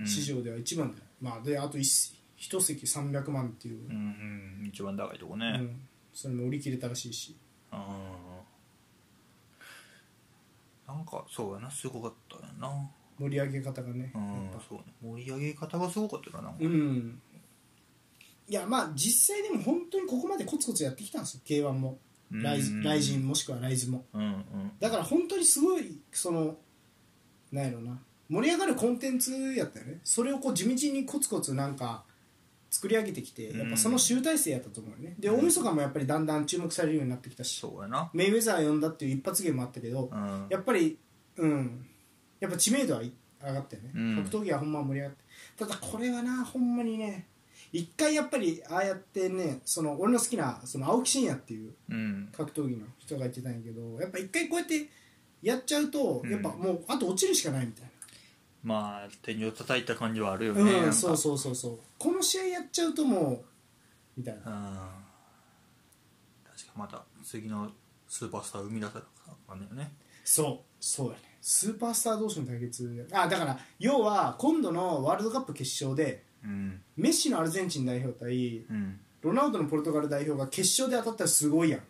Speaker 1: 市場では一番だよ、まあであと一一席300万っていう、
Speaker 2: うんうん。一番高いとこね。
Speaker 1: うん。それも売り切れたらしいし。
Speaker 2: うんなんかそうやなすごかったよな。
Speaker 1: 盛り上げ方がね、
Speaker 2: うん
Speaker 1: やっぱ。
Speaker 2: そうね。盛り上げ方がすごかったよななんか。
Speaker 1: うん。いやまあ実際でも本当にここまでコツコツやってきたんですよ k 1もライズ
Speaker 2: うん
Speaker 1: ライジンもしくはライズも。
Speaker 2: うんうん。
Speaker 1: だから本当にすごいそのなんやろな。盛り上がるコンテンツやったよね。それをこう地道にコツコツなんか作り上げてきてやっぱその集大成やったと思うよね。で大晦日もやっぱりだんだん注目されるようになってきたし
Speaker 2: そうやな。
Speaker 1: メイウェザー呼んだっていう一発芸もあったけど
Speaker 2: うん。
Speaker 1: やっぱりうん。やっぱ知名度はい上がったよね、
Speaker 2: うん。
Speaker 1: 格闘技はほんま盛り上がって。ただこれはなほんまにね一回やっぱりああやってねその俺の好きなその青木真也っていう
Speaker 2: うん。
Speaker 1: 格闘技の人が言ってたんやけどやっぱ一回こうやってやっちゃうと、
Speaker 2: うん。
Speaker 1: やっぱもうあと落ちるしかないみたい
Speaker 2: まあ天井叩いた感じはあるよ
Speaker 1: な、
Speaker 2: ねなんか。
Speaker 1: そうそうそうそう。この試合やっちゃうともうみたいな、
Speaker 2: うん。確かまた次のスーパースター生み出さなあかんねよね。
Speaker 1: そうそうやね。スーパースター同士の対決あだから要は今度のワールドカップ決勝で
Speaker 2: うん。
Speaker 1: メッシのアルゼンチン代表対
Speaker 2: うん。
Speaker 1: ロナウドのポルトガル代表が決勝で当たったらすごいやん。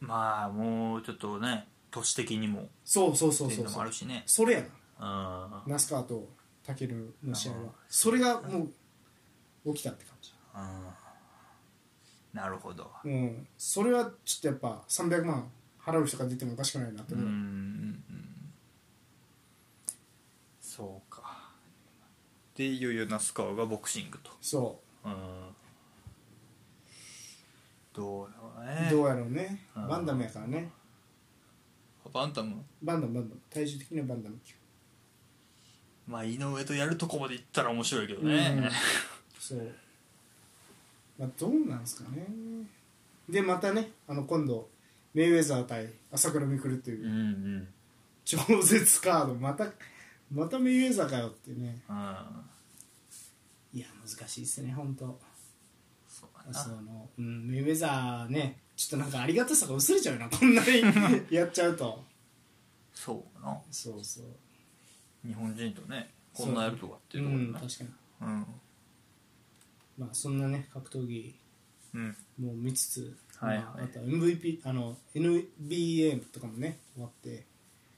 Speaker 2: まあもうちょっとね都市的にも。
Speaker 1: そうそうそう
Speaker 2: っていうの
Speaker 1: そうそう
Speaker 2: もあるしね。
Speaker 1: それや
Speaker 2: う
Speaker 1: 那須川とタケルの試合は。
Speaker 2: うん
Speaker 1: それがもう起きたって感じ。
Speaker 2: うん。なるほど。
Speaker 1: うん。それはちょっとやっぱ300万払う人が出てもおかしくないなって
Speaker 2: う。んう
Speaker 1: 思う、
Speaker 2: んそうか。でいよいよ那須川がボクシングと。
Speaker 1: そ
Speaker 2: う。ん。どうやろう
Speaker 1: う、
Speaker 2: ね。
Speaker 1: どうやろうね。
Speaker 2: うん。
Speaker 1: バンダムやからね。
Speaker 2: バンタム？
Speaker 1: バンダムバンダム。体重的にはバンダム級
Speaker 2: まあ井上とやるとこまで行ったら面白いけど
Speaker 1: うん。
Speaker 2: ね
Speaker 1: そう。まあどうなんですかね。でまたねあの今度メイウェザー対朝倉未来という
Speaker 2: うんうん。
Speaker 1: 超絶カードまたまたメイウェザーかよってね。
Speaker 2: うん
Speaker 1: いや難しいっすね本当。
Speaker 2: そうだ
Speaker 1: そ
Speaker 2: な
Speaker 1: の、うん、メイウェザーねちょっとなんかありがたさが薄れちゃうなこんなに やっちゃうと。
Speaker 2: そうな。
Speaker 1: そうそう
Speaker 2: 日本人とねこんなやるとかっていうの
Speaker 1: うん
Speaker 2: もね
Speaker 1: 確かに。
Speaker 2: うん。
Speaker 1: まあそんなね格闘技
Speaker 2: うん。
Speaker 1: も見つつ、
Speaker 2: はい
Speaker 1: まあ、
Speaker 2: はい。
Speaker 1: あとは MVP あの NBA とかもね終わって。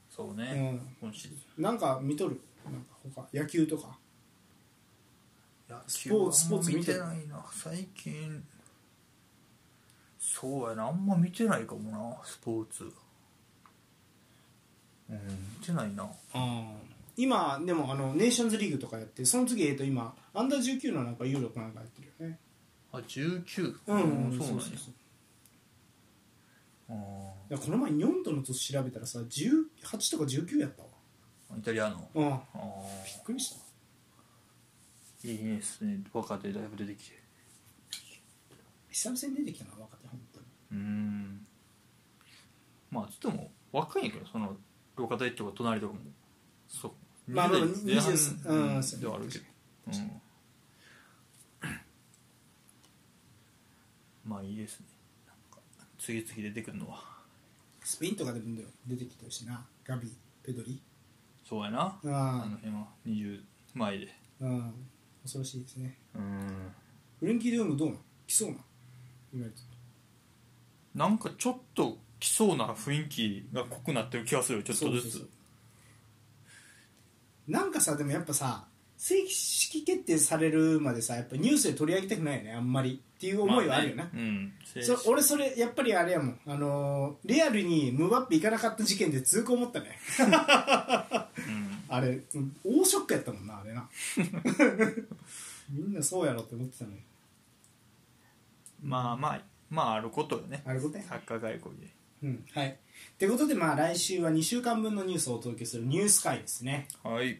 Speaker 2: そうね。
Speaker 1: うん。
Speaker 2: 今シーズ
Speaker 1: なんか見とる？なんか他？野球とか？
Speaker 2: ン
Speaker 1: スポーツスポーツ見てる？
Speaker 2: 見てないな。最近そうやな。あんま見てないかもなスポーツ。うん見てないな
Speaker 1: 今でもあのネーションズリーグとかやってその次、えっと、今アンダー19のなんか有力なんかやってるよね。
Speaker 2: あ19
Speaker 1: うん、
Speaker 2: そうなんや。
Speaker 1: そうそう
Speaker 2: あ
Speaker 1: いやこの前ニョンドの年調べたらさ18とか19やったわ。
Speaker 2: ーイタリアの？
Speaker 1: うん。びっ
Speaker 2: あ
Speaker 1: くりした。
Speaker 2: ーいいですね若手だいぶ出てきて。
Speaker 1: 久々に出てきたな若手本当に。
Speaker 2: うーん。まあつっても若いんやけどその若手とか隣とかも。そう
Speaker 1: まあでも
Speaker 2: 20代前半
Speaker 1: 20うん。そう
Speaker 2: ではあるけど。うん。まあいいですね。次々出てくるのは。
Speaker 1: スペインとかでも出てきてるしな。ガビペドリ。
Speaker 2: そうやな。あ
Speaker 1: あ
Speaker 2: の辺は。20前で。
Speaker 1: あうん。恐ろしいですね。
Speaker 2: うん。
Speaker 1: フレンキー・デヨングどうなん？来そうなん？言われて
Speaker 2: なんかちょっと来そうな雰囲気が濃くなってる気がする。ちょっとずつ
Speaker 1: なんかさでもやっぱさ正式決定されるまでさやっぱニュースで取り上げたくないよねあんまりっていう思いはあるよね,、
Speaker 2: まあね。うん。
Speaker 1: そ俺それやっぱりあれやもん。あのーリアルにムバッペ行かなかった事件で痛恨思ったね。あれうん大ショックやったもんなあれな。みんなそうやろって思ってたのに。
Speaker 2: まあまあまああることよね。
Speaker 1: あれことね。
Speaker 2: サッカー外交で
Speaker 1: うんはい。ってことでまあ来週は2週間分のニュースをお届けするニュース会ですね。
Speaker 2: はい。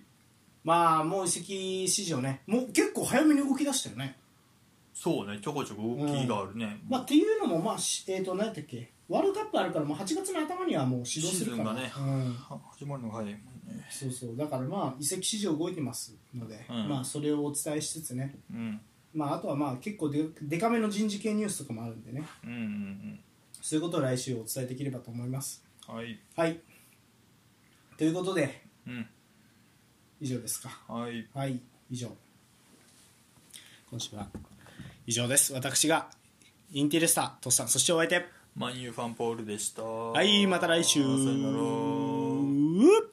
Speaker 1: まあもう移籍市場ね。もう結構早めに動き出したよね。
Speaker 2: そうね。ちょこちょこ動きがあるね、
Speaker 1: まあ、っていうのも、まあしえー、と何やったっけ。ワールドカップあるからもう8月の頭にはもう始動するから。
Speaker 2: シーズンがね
Speaker 1: うん、
Speaker 2: は始まるのが早いもんね。
Speaker 1: そうそう。だからまあ移籍市場動いてますので、
Speaker 2: うん。
Speaker 1: まあ、それをお伝えしつつね、
Speaker 2: うん。
Speaker 1: まあ、あとはまあ結構ででかめの人事系ニュースとかもあるんでね。
Speaker 2: うんうん
Speaker 1: そういうことを来週お伝えできればと思います。
Speaker 2: うんはい。
Speaker 1: はい。ということで
Speaker 2: うん。
Speaker 1: 以上ですか。
Speaker 2: はい。
Speaker 1: はい以上。今週は以上です。私がインテレスタートスさんそしてお相手。
Speaker 2: マンユーファンポールでした。
Speaker 1: はいまた来週。
Speaker 2: さよなら